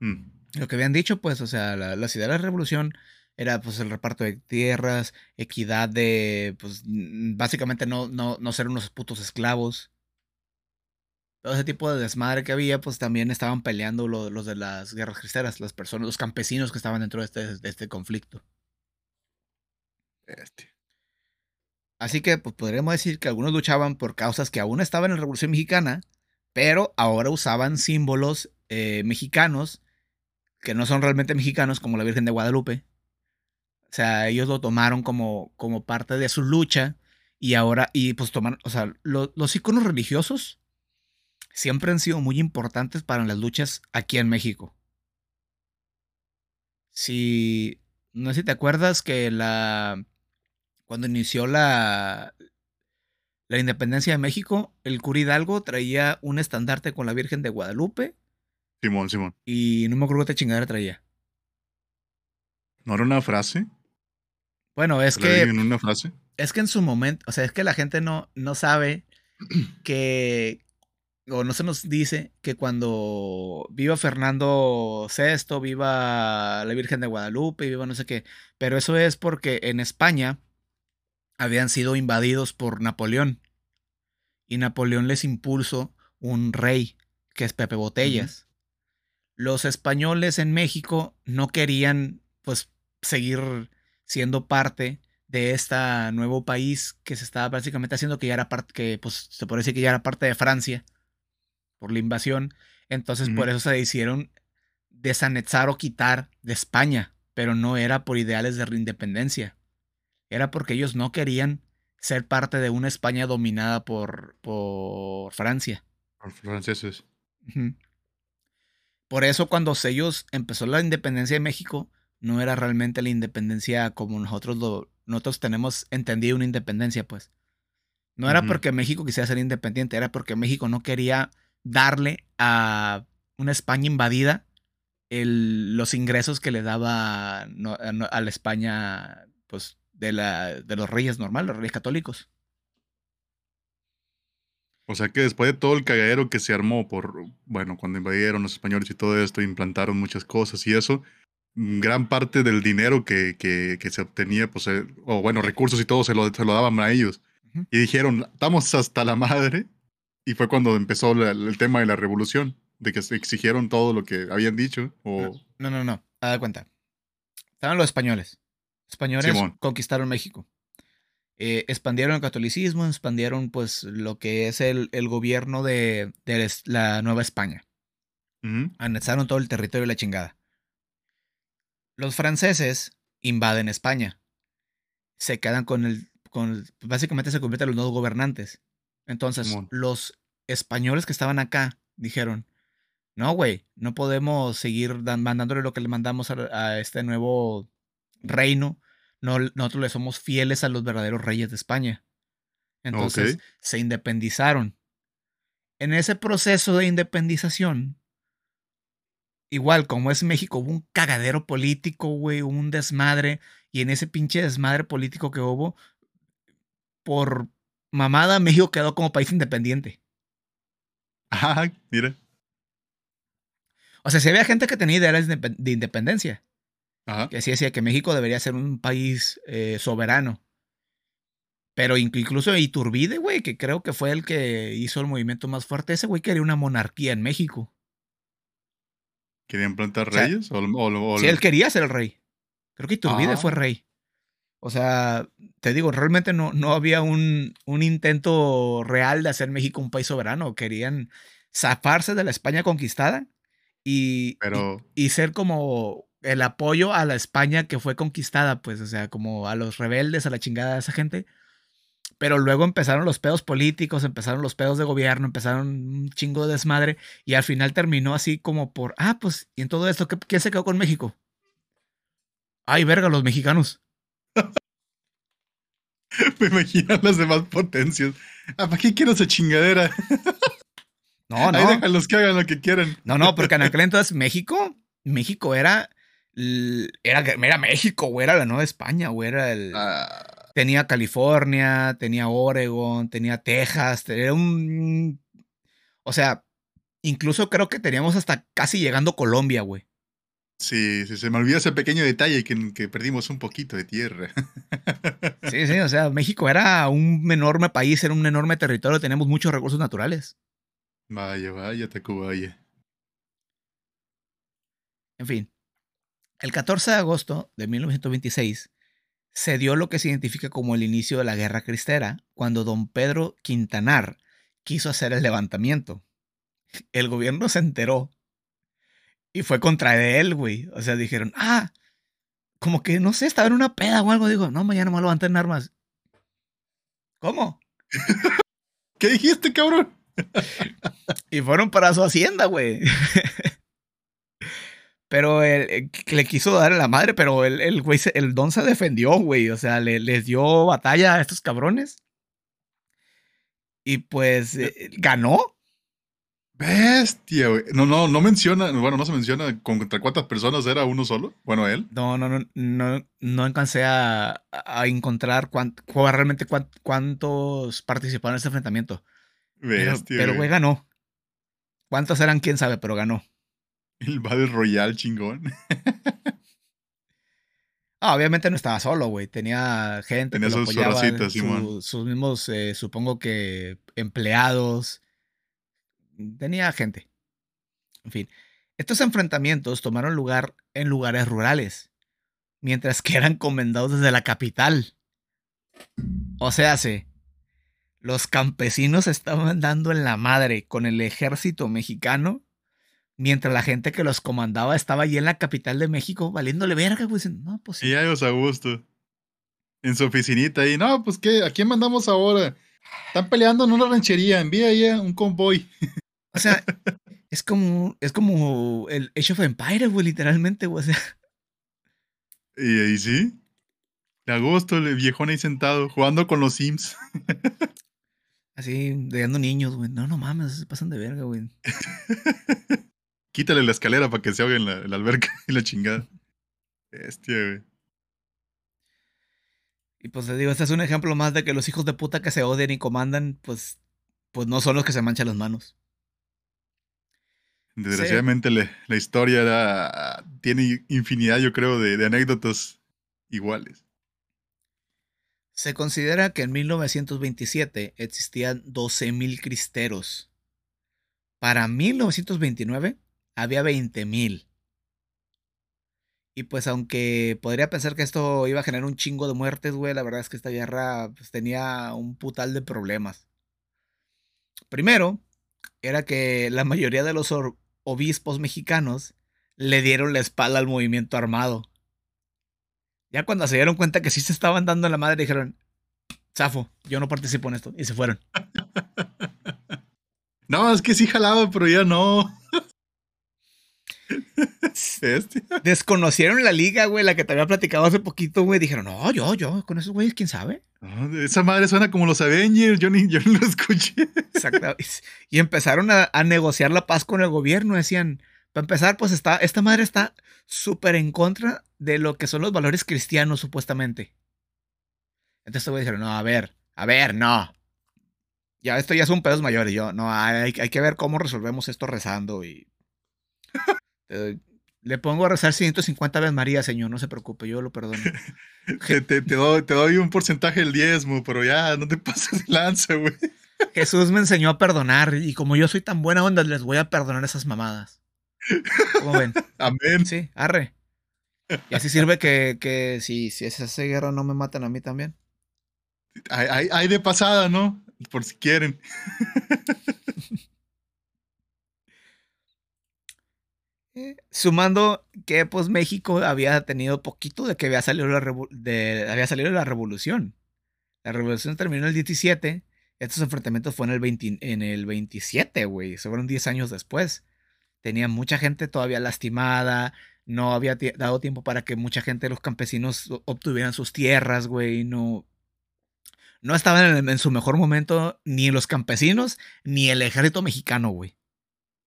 Mm. Lo que, habían, dicho, pues, o sea, las ideales de revolución era pues el reparto de tierras, equidad de, pues básicamente no, no, no ser unos putos esclavos. Todo ese tipo de desmadre que había, pues también estaban peleando los de las guerras cristeras, las personas, los campesinos que estaban dentro de este, de este conflicto. Este. Así que pues podríamos decir que algunos luchaban por causas que aún estaban en la Revolución Mexicana, pero ahora usaban símbolos eh, mexicanos que no son realmente mexicanos, como la Virgen de Guadalupe, o sea, ellos lo tomaron como, como parte de su lucha y ahora, y pues tomaron, o sea, los iconos religiosos siempre han sido muy importantes para las luchas aquí en México. Si, no sé si te acuerdas que la, cuando inició la, la independencia de México, el cura Hidalgo traía un estandarte con la Virgen de Guadalupe. Simón, Simón. Y no me acuerdo qué chingadera traía. ¿No era una frase? Bueno, es que. En una frase? Es que en su momento, o sea, es que la gente no, no sabe *clears throat* que. O no se nos dice que cuando viva Fernando VI, viva la Virgen de Guadalupe, viva no sé qué. Pero eso es porque en España habían sido invadidos por Napoleón. Y Napoleón les impulsó un rey, que es Pepe Botellas. Los españoles en México no querían, pues, seguir siendo parte de este nuevo país que se estaba prácticamente haciendo, que ya era parte, que pues se puede decir que ya era parte de Francia. Por la invasión. Entonces, por eso se hicieron desanexar o quitar de España, pero no era por ideales de independencia. Era porque ellos no querían ser parte de una España dominada por, por Francia. Los franceses. Por eso cuando ellos empezó la independencia de México, no era realmente la independencia como nosotros lo, nosotros tenemos entendido una independencia, pues. No era porque México quisiera ser independiente, era porque México no quería darle a una España invadida el- los ingresos que le daba no- a, no- a la España, pues, de, la, de los reyes normal, los reyes católicos. O sea que después de todo el cagadero que se armó por, bueno, cuando invadieron los españoles y todo esto, implantaron muchas cosas y eso, gran parte del dinero que, que, que se obtenía, pues, eh, o bueno, recursos y todo, se lo, se lo daban a ellos. Y dijeron, estamos hasta la madre. Y fue cuando empezó la- el tema de la revolución, de que se exigieron todo lo que habían dicho. O, No, no, no. A dar cuenta. Estaban los españoles. Españoles Simón. conquistaron México. Eh, expandieron el catolicismo, expandieron pues lo que es el, el gobierno de, de la Nueva España. Anexaron todo el territorio de la chingada. Los franceses invaden España. Se quedan con el. Con, el- básicamente se convierten en los nuevos gobernantes. Entonces, Simón. los españoles que estaban acá dijeron: No, güey, no podemos seguir mandándole lo que le mandamos a, a este nuevo reino. No, nosotros le somos fieles a los verdaderos reyes de España. Entonces se independizaron. En ese proceso de independización, igual como es México, hubo un cagadero político, güey, hubo un desmadre. Y en ese pinche desmadre político que hubo, por mamada, México quedó como país independiente. Ajá, mira. O sea, si había gente que tenía ideales de indepen- de independencia, Ajá. que sí decía que México debería ser un país eh, soberano. Pero inc- incluso Iturbide, güey, que creo que fue el que hizo el movimiento más fuerte, ese güey quería una monarquía en México. ¿Querían plantar O sea, reyes? O, o- o- Sí, él quería ser el rey. Creo que Iturbide Ah. fue rey. O sea, te digo, realmente no, no había un, un intento real de hacer México un país soberano. Querían zafarse de la España conquistada y, y- Pero, y ser como el apoyo a la España que fue conquistada, pues, o sea, como a los rebeldes, a la chingada de esa gente. Pero luego empezaron los pedos políticos, empezaron los pedos de gobierno, empezaron un chingo de desmadre y al final terminó así como por, ah, pues, y en todo esto, ¿qué- ¿quién se quedó con México? Ay, verga, los mexicanos. *laughs* me imagino las demás potencias. Ah, ¿Para qué quiero esa chingadera? *laughs* No, Ahí no. déjalos que hagan lo que quieran. No, no, porque en aquel entonces México, México era, era, era México, güey, era la Nueva España, güey, era el... Ah, Tenía California, tenía Oregon, tenía Texas, era un... O sea, incluso creo que teníamos hasta casi llegando a Colombia, güey. Sí, sí, se me olvidó ese pequeño detalle que, que perdimos un poquito de tierra. Sí, sí, o sea, México era un enorme país, era un enorme territorio, teníamos muchos recursos naturales. Vaya, vaya, Tacubaya. En fin, el 14 de agosto de 1926 se dio lo que se identifica como el inicio de la Guerra Cristera, cuando don Pedro Quintanar quiso hacer el levantamiento. El gobierno se enteró y fue contra él, güey. O sea, dijeron, ah, como que no sé, estaba en una peda o algo. Digo, no, mañana me a levantar en armas. ¿Cómo? *laughs* ¿Qué dijiste, cabrón? *laughs* Y fueron para su hacienda, güey. *laughs* Pero el que le quiso dar a la madre, pero el, el güey, el don se defendió, güey. O sea, le, les dio batalla a estos cabrones. Y pues eh, ganó. Bestia, güey. No, no, no menciona, bueno, no se menciona contra cuántas personas era uno solo. Bueno, él. No, no, no, no, no alcancé a, a encontrar cuán- realmente cuán- cuántos participaron en ese enfrentamiento. Bestia. pero, güey, ganó. ¿Cuántos eran? Quién sabe, pero ganó. El Battle Royale chingón. *laughs* Ah, obviamente no estaba solo, güey. Tenía gente Tenía que lo sus apoyaba, racitas, su- Simón. sus mismos, eh, supongo que empleados. Tenía gente. En fin, estos enfrentamientos tomaron lugar en lugares rurales, mientras que eran comendados desde la capital. O sea, se, Los campesinos estaban dando en la madre con el ejército mexicano, mientras la gente que los comandaba estaba allí en la capital de México valiéndole verga, güey. No, pues sí. Y ellos a gusto. En su oficinita ahí. No, pues qué, ¿a quién mandamos ahora? Están peleando en una ranchería, envía ya un convoy. *laughs* O sea, es como, es como el Age of Empire, güey, literalmente, güey. O sea. Y ahí sí. De agosto, el viejón ahí sentado, jugando con los Sims. *laughs* Así, dejando niños, güey. No, no mames, se pasan de verga, güey. *laughs* Quítale la escalera para que se ahogue en la, alberca *laughs* y la chingada. Bestia, güey. Y pues te digo, este es un ejemplo más de que los hijos de puta que se odian y comandan, pues, pues no son los que se manchan las manos. Desgraciadamente la, historia tiene infinidad, yo creo, de, anécdotas iguales. Se considera que en 1927 existían 12.000 cristeros. Para 1929 había 20.000. Y pues aunque podría pensar que esto iba a generar un chingo de muertes, güey, la verdad es que esta guerra pues, tenía un putal de problemas. Primero, era que la mayoría de los obispos mexicanos le dieron la espalda al movimiento armado. Ya cuando se dieron cuenta que sí se estaban dando la madre, dijeron, Zafo, yo no participo en esto. Y se fueron. *laughs* No, es que sí jalaba, pero ya no. Desconocieron la liga, güey, la que te había platicado hace poquito, güey. Dijeron, no, yo, yo, con esos güeyes, quién sabe. esa madre suena como los Avengers, yo ni, yo lo escuché. Exacto. Y empezaron a, negociar la paz con el gobierno. Decían, para empezar, pues está, esta madre está súper en contra de lo que son los valores cristianos, supuestamente. Entonces, güey dijeron, no, a ver, a ver, no. Ya, esto ya son pedos mayores. Yo, no, hay, hay que ver cómo resolvemos esto rezando y le pongo a rezar 150 veces María, señor, no se preocupe, yo lo perdono. *laughs* te, doy, un porcentaje del diezmo, pero ya, no te *laughs* pases de lanza, güey. Jesús me enseñó a perdonar y como yo soy tan buena onda, les voy a perdonar esas mamadas. ¿Cómo ven? *laughs* Amén. Sí, arre. Y así sirve que, que si, si esa guerra no me matan a mí también. Hay, hay de pasada, ¿no? Por si quieren. Sumando que pues México había tenido poquito de que había salido la, de, había salido la revolución. La revolución terminó en el 17. Estos enfrentamientos fueron en el, en el 27, güey. Fueron 10 años después. Tenía mucha gente todavía lastimada. No había dado tiempo para que mucha gente de los campesinos obtuvieran sus tierras, güey. No, no estaban en, en, su mejor momento ni los campesinos ni el ejército mexicano, güey.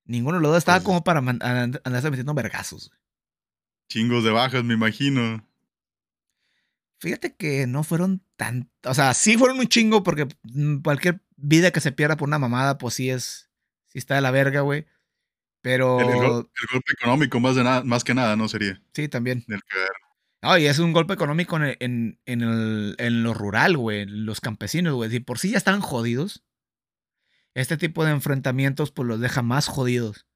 Ninguno de los dos estaba pues como para andarse metiendo vergazos. Chingos de bajas, me imagino. Fíjate que no fueron tan. O sea, sí fueron un chingo porque mm, cualquier vida que se pierda por una mamada, pues sí es. Sí está de la verga, güey. Pero. El, golpe económico, más, de nada, más que nada, ¿no? Sería. Sí, también. No, y es un golpe económico en, en, en, el, en lo rural, güey. Los campesinos, güey. Si por sí ya están jodidos este tipo de enfrentamientos pues los deja más jodidos.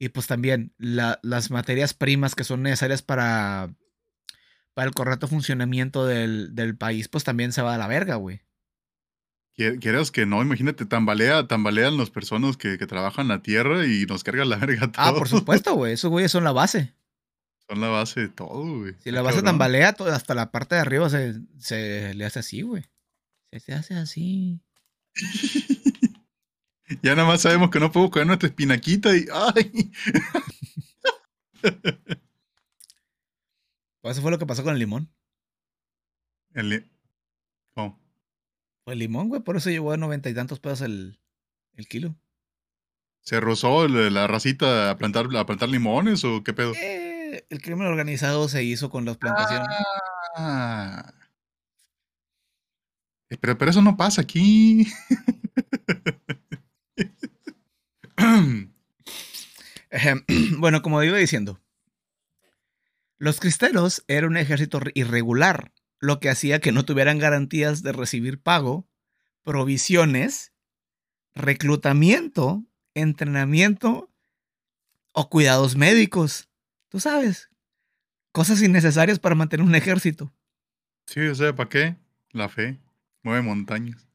Y pues también las materias primas que son necesarias para, para el correcto funcionamiento del, del país, pues también se va a la verga, güey. Quieras que no, imagínate, tambalea, tambalean las personas que, que, trabajan la tierra y nos cargan la *laughs* verga todo. Ah, por supuesto, güey. Esos güeyes son la base. Son la base de todo, güey. Si la base tambalea, hasta la parte de arriba se, se le hace así, güey. Se, se hace así. *laughs* Ya nada más sabemos que no podemos coger nuestra espinaquita y. ¡Ay! Pues *laughs* eso fue lo que pasó con el limón. El ¿Cómo? Pues el limón, güey, por eso llegó a noventa y tantos pesos el, el kilo. ¿Se rozó la racita a plantar, a plantar limones o qué pedo? Eh, el crimen organizado se hizo con las plantaciones. Ah. Eh, pero, pero eso no pasa aquí. *laughs* *clears throat* *clears throat* bueno, como iba diciendo, los cristeros eran un ejército irregular, lo que hacía que no tuvieran garantías de recibir pago, provisiones, reclutamiento, entrenamiento o cuidados médicos. Tú sabes, cosas innecesarias para mantener un ejército. Sí, o sea, ¿para qué? La fe mueve montañas.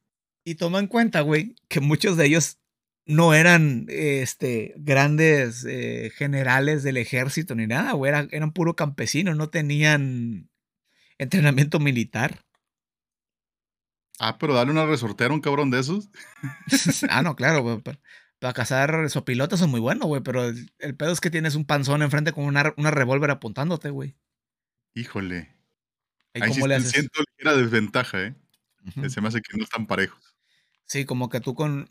Y toma en cuenta, güey, que muchos de ellos no eran este, grandes eh, generales del ejército ni nada, güey. Eran, eran puro campesinos, no tenían entrenamiento militar. Ah, pero dale una resortera a un cabrón de esos. *laughs* ah, no, claro, güey. Para, cazar sopilotas son muy buenos, güey. Pero el, pedo es que tienes un panzón enfrente con una, una revólver apuntándote, güey. Híjole. Ahí, cómo le siento ligera desventaja, ¿eh? Se me hace que no están parejos. Sí, como que tú con,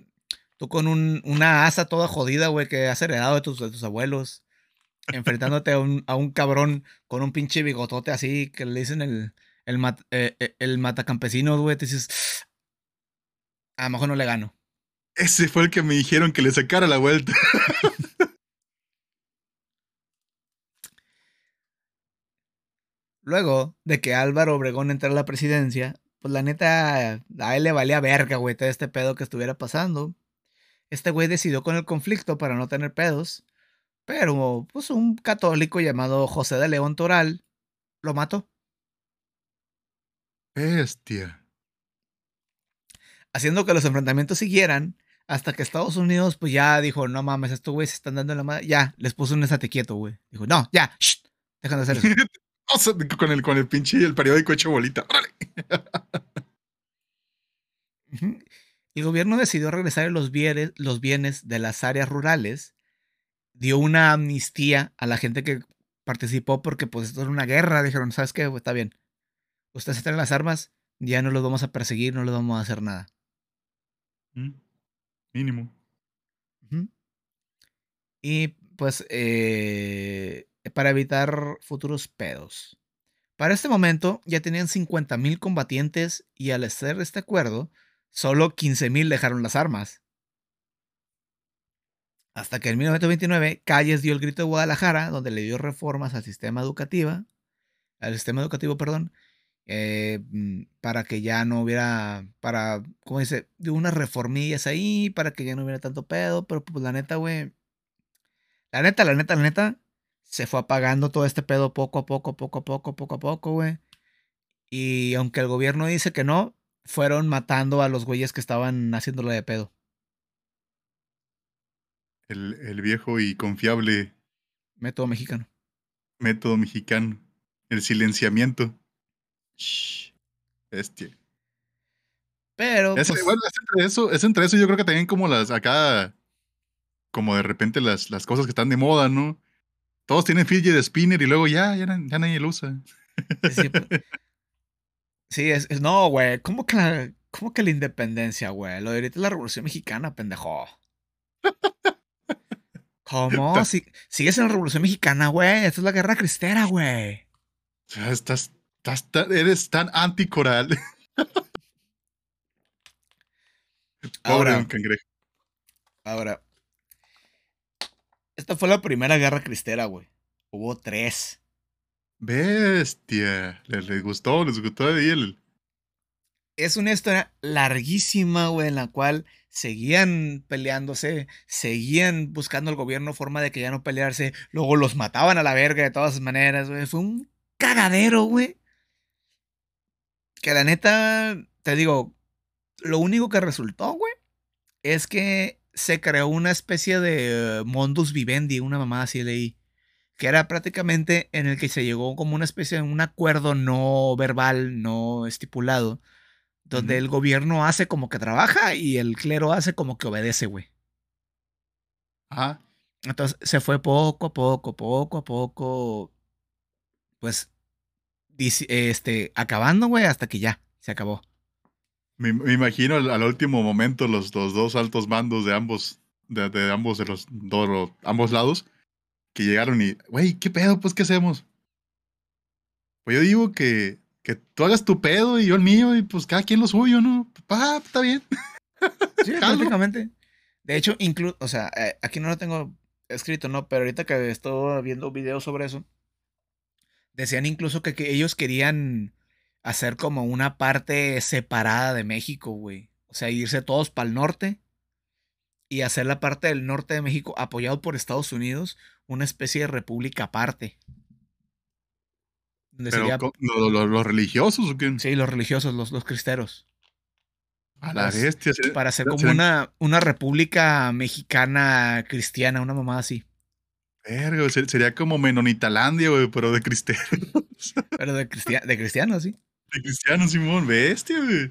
tú con un, una asa toda jodida, güey, que has heredado de tus, de tus abuelos. Enfrentándote a un, a un cabrón con un pinche bigotote así, que le dicen el, el, eh, eh, el matacampesino, güey, te dices, a lo mejor no le gano. Ese fue el que me dijeron que le sacara la vuelta. *laughs* Luego de que Álvaro Obregón entrara a la presidencia, pues la neta, a él le valía verga, güey, todo este pedo que estuviera pasando. Este güey decidió con el conflicto para no tener pedos, pero pues un católico llamado José de León Toral lo mató. Bestia. Haciendo que los enfrentamientos siguieran hasta que Estados Unidos, pues ya dijo, no mames, estos güeyes se están dando la madre. Ya, les puso un estate quieto, güey. Dijo, no, ya, shh, dejan de hacer eso. *laughs* con el, con el pinche el periódico hecho bolita. El gobierno decidió regresar los bienes, los bienes de las áreas rurales, dio una amnistía a la gente que participó porque pues esto era una guerra, dijeron, ¿sabes qué? Está bien. Ustedes se traen las armas, ya no los vamos a perseguir, no les vamos a hacer nada. Mm, mínimo. Y pues eh, para evitar futuros pedos. Para este momento ya tenían 50.000 combatientes y al hacer este acuerdo, solo 15.000 dejaron las armas. Hasta que en 1929 Calles dio el grito de Guadalajara, donde le dio reformas al sistema educativo, al sistema educativo, perdón, eh, mm, para que ya no hubiera, para, ¿cómo dice? De unas reformillas ahí, para que ya no hubiera tanto pedo, pero pues la neta, güey, la neta, la neta, la neta, se fue apagando todo este pedo poco a poco, poco a poco, poco a poco, güey. Y aunque el gobierno dice que no, fueron matando a los güeyes que estaban haciéndolo de pedo. El, el viejo y confiable método mexicano. Método mexicano. El silenciamiento. Shh, bestia. Pero. Es, pues bueno, es entre eso, es entre eso, yo creo que también como las acá. Como de repente las, las cosas que están de moda, ¿no? Todos tienen fidget spinner y luego ya, ya, ya nadie lo usa. Sí, pues, es, no, güey. ¿Cómo que la, cómo que la independencia, güey? Lo de ahorita es la revolución mexicana, pendejo. ¿Cómo? Si, sigues en la revolución mexicana, güey. Esta es la guerra cristera, güey. Estás eres tan anticoral. *laughs* ahora, ahora, esta fue la primera guerra cristera, güey. Hubo tres. Bestia. Les, gustó, les gustó de él. Es una historia larguísima, güey, en la cual seguían peleándose, seguían buscando al gobierno forma de que ya no pelearse, luego los mataban a la verga de todas maneras, güey. Fue un cagadero, güey que la neta, te digo, lo único que resultó, güey, es que se creó una especie de Mondus Vivendi, una mamá así leí, que era prácticamente en el que se llegó como una especie de un acuerdo no verbal, no estipulado, donde el gobierno hace como que trabaja y el clero hace como que obedece, güey. Ajá. Entonces se fue poco a poco, poco a poco, pues este, acabando, güey, hasta que ya, se acabó. Me, imagino al, último momento los, dos altos mandos de ambos, de, ambos, de los, dos, ambos lados, que llegaron y, güey, ¿qué pedo? Pues, ¿qué hacemos? Pues yo digo que, que tú hagas tu pedo y yo el mío y pues cada quien lo suyo, ¿no? Ah, está bien. Sí, *laughs* prácticamente. De hecho, incluso, o sea, eh, aquí no lo tengo escrito, ¿no? Pero ahorita que estoy viendo videos sobre eso, Decían incluso que, ellos querían hacer como una parte separada de México, güey. O sea, irse todos para el norte y hacer la parte del norte de México apoyado por Estados Unidos, una especie de república aparte. ¿Pero los, religiosos o qué? Sí, los religiosos, los, los cristeros. A la bestia. Para hacer como una, una república mexicana cristiana, una mamá así. Verga, sería como Menonitalandia, güey, pero de cristianos. *laughs* Pero de, de cristianos, sí. De cristianos, Simón, bestia, güey.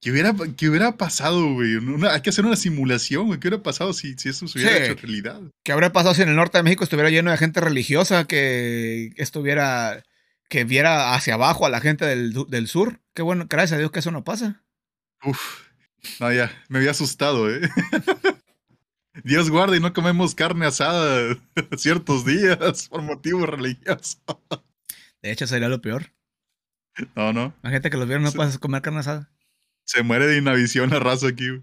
¿Qué hubiera, qué hubiera pasado, güey? hay que hacer una simulación, güey. ¿Qué hubiera pasado si, si eso se hubiera hecho realidad? ¿Qué habría pasado si en el norte de México estuviera lleno de gente religiosa que estuviera, que viera hacia abajo a la gente del, del sur? Qué bueno, gracias a Dios que eso no pasa. Uf, no, ya, me había asustado, ¿eh? *laughs* Dios guarde y no comemos carne asada *laughs* ciertos días *laughs* por motivos religiosos. De hecho, sería lo peor. No, no. Imagínate que los viernes no puedes comer carne asada. Se muere de inavisión la raza aquí.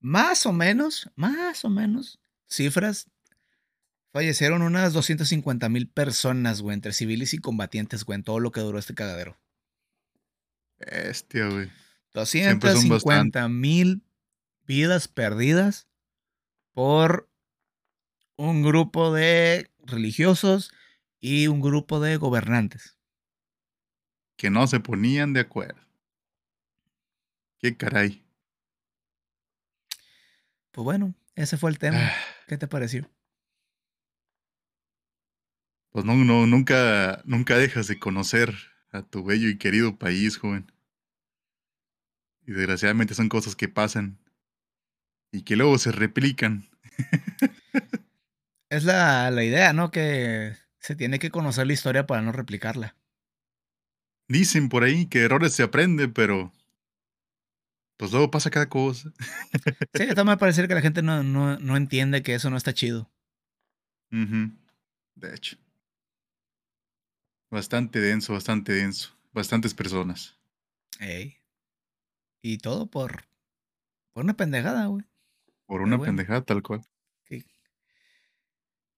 Más o menos, más o menos, cifras. Fallecieron unas 250 mil personas, güey, entre civiles y combatientes, güey, en todo lo que duró este cagadero. Bestia, güey. 250 mil vidas perdidas por un grupo de religiosos y un grupo de gobernantes. Que no se ponían de acuerdo. Qué caray. Pues bueno, ese fue el tema. Ah. ¿Qué te pareció? Pues no, no, nunca, nunca dejas de conocer a tu bello y querido país, joven. Y desgraciadamente son cosas que pasan y que luego se replican. es la, la idea, ¿no? Que se tiene que conocer la historia para no replicarla. Dicen por ahí que errores se aprende, pero pues luego pasa cada cosa. sí, está mal parecer que la gente no, no, no, entiende que eso no está chido. De hecho. Bastante denso, bastante denso. Bastantes personas. Ey. Y todo por, por una pendejada, güey. Por una pendejada tal cual.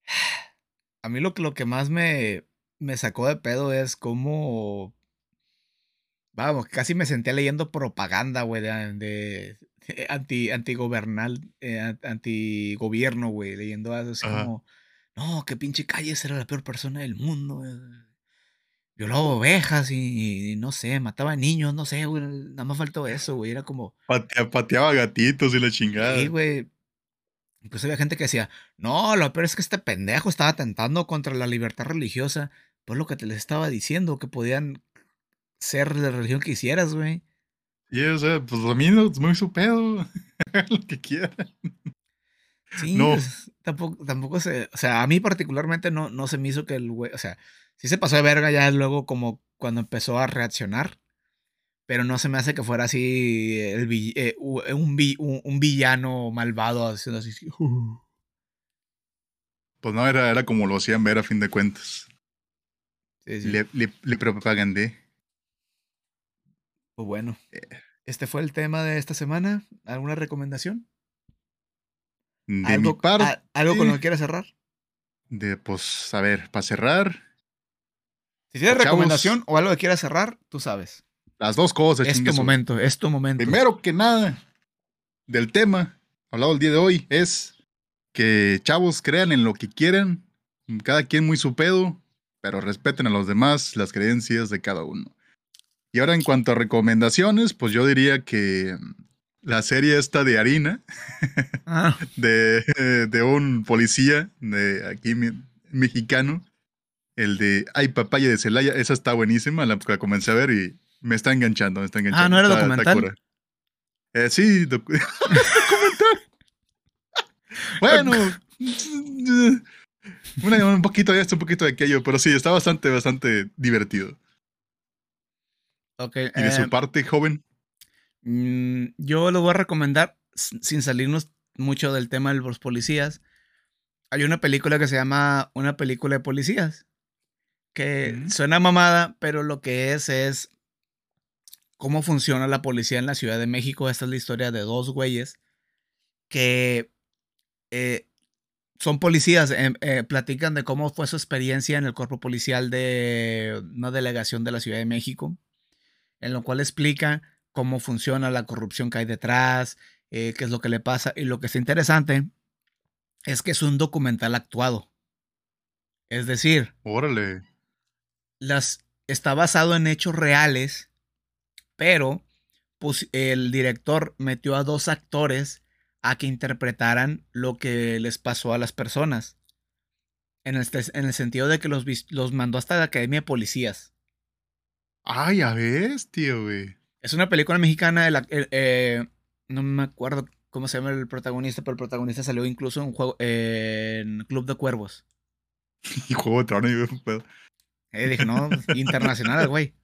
*sighs* A mí lo, lo que más me, me sacó de pedo es cómo. Vamos, casi me senté leyendo propaganda, güey, de, anti, antigobernal, eh, antigobierno, güey, leyendo así como, no, qué pinche calle era la peor persona del mundo. Eh, violaba ovejas y, no sé, mataba niños, no sé, güey, nada más faltó eso, güey, era como... pateaba gatitos y la chingada. Sí, güey. Incluso había gente que decía, no, lo peor es que este pendejo estaba atentando contra la libertad religiosa. Pues lo que te les estaba diciendo, que podían ser de la religión que hicieras, güey. Y o sea, pues a mí no muy su pedo. *laughs* lo que quieran. Sí, no. Pues, tampoco, tampoco se. O sea, a mí particularmente no, no se me hizo que el güey. O sea, sí se pasó de verga ya luego como cuando empezó a reaccionar. Pero no se me hace que fuera así el, eh, un, un, villano malvado haciendo así. Pues no, era, era como lo hacían ver a fin de cuentas. Sí, sí. Le, le, le propagandé. Pues bueno. Eh. Este fue el tema de esta semana. ¿Alguna recomendación? De ¿Algo, mi parte, ¿Algo con lo que quieras cerrar? De, pues, a ver, para cerrar, si tienes recomendación o algo que quieras cerrar, tú sabes. Las dos cosas. Es tu momento, es tu momento. Primero que nada, del tema hablado el día de hoy, es que chavos crean en lo que quieran, cada quien muy su pedo, pero respeten a los demás las creencias de cada uno. Y ahora en cuanto a recomendaciones, pues yo diría que la serie esta de harina, ah. *laughs* de, de, un policía de aquí mexicano, el de Ay Papaya de Celaya, esa está buenísima, la, comencé a ver y me está enganchando, me está enganchando. Ah, ¿no era documental? eh, sí, *laughs* documental. *laughs* bueno, un poquito de esto, un poquito de aquello, pero sí, está bastante, bastante divertido. Ok. ¿Y de su eh, parte, joven? Mm, yo lo voy a recomendar, sin salirnos mucho del tema de los policías. Hay una película que se llama Una película de policías que suena mamada, pero lo que es es cómo funciona la policía en la Ciudad de México. Esta es la historia de dos güeyes que eh, son policías, em, eh, platican de cómo fue su experiencia en el cuerpo policial de una delegación de la Ciudad de México, en lo cual explica cómo funciona la corrupción que hay detrás, eh, qué es lo que le pasa. Y lo que es interesante es que es un documental actuado. Es decir, órale las, está basado en hechos reales, pero el director metió a dos actores a que interpretaran lo que les pasó a las personas. En el, en el sentido de que los, los mandó hasta la Academia de Policías. Ay, a ves, tío, güey. Es una película mexicana de la. Eh, eh, no me acuerdo cómo se llama el protagonista, pero el protagonista salió incluso en, juego, en Club de Cuervos. *laughs* y Juego de Tronos, y Eh, dije, no, *laughs* internacional, güey.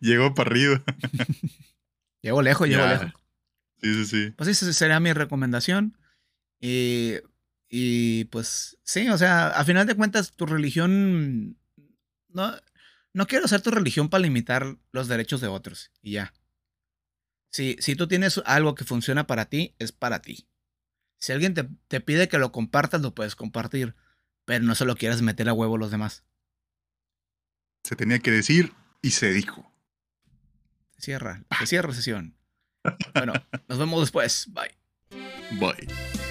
Llegó para arriba. *laughs* llegó lejos, llegó lejos. Sí, sí, sí. Pues esa sería mi recomendación. Y, y pues sí, o sea, a final de cuentas, tu religión. No, no quiero ser tu religión para limitar los derechos de otros. Y ya. Si, si tú tienes algo que funciona para ti, es para ti. Si alguien te, te pide que lo compartas, lo puedes compartir. Pero no se lo quieras meter a huevo a los demás. Se tenía que decir y se dijo. Se cierra, se cierra sesión. Bueno, nos vemos después. Bye. Bye.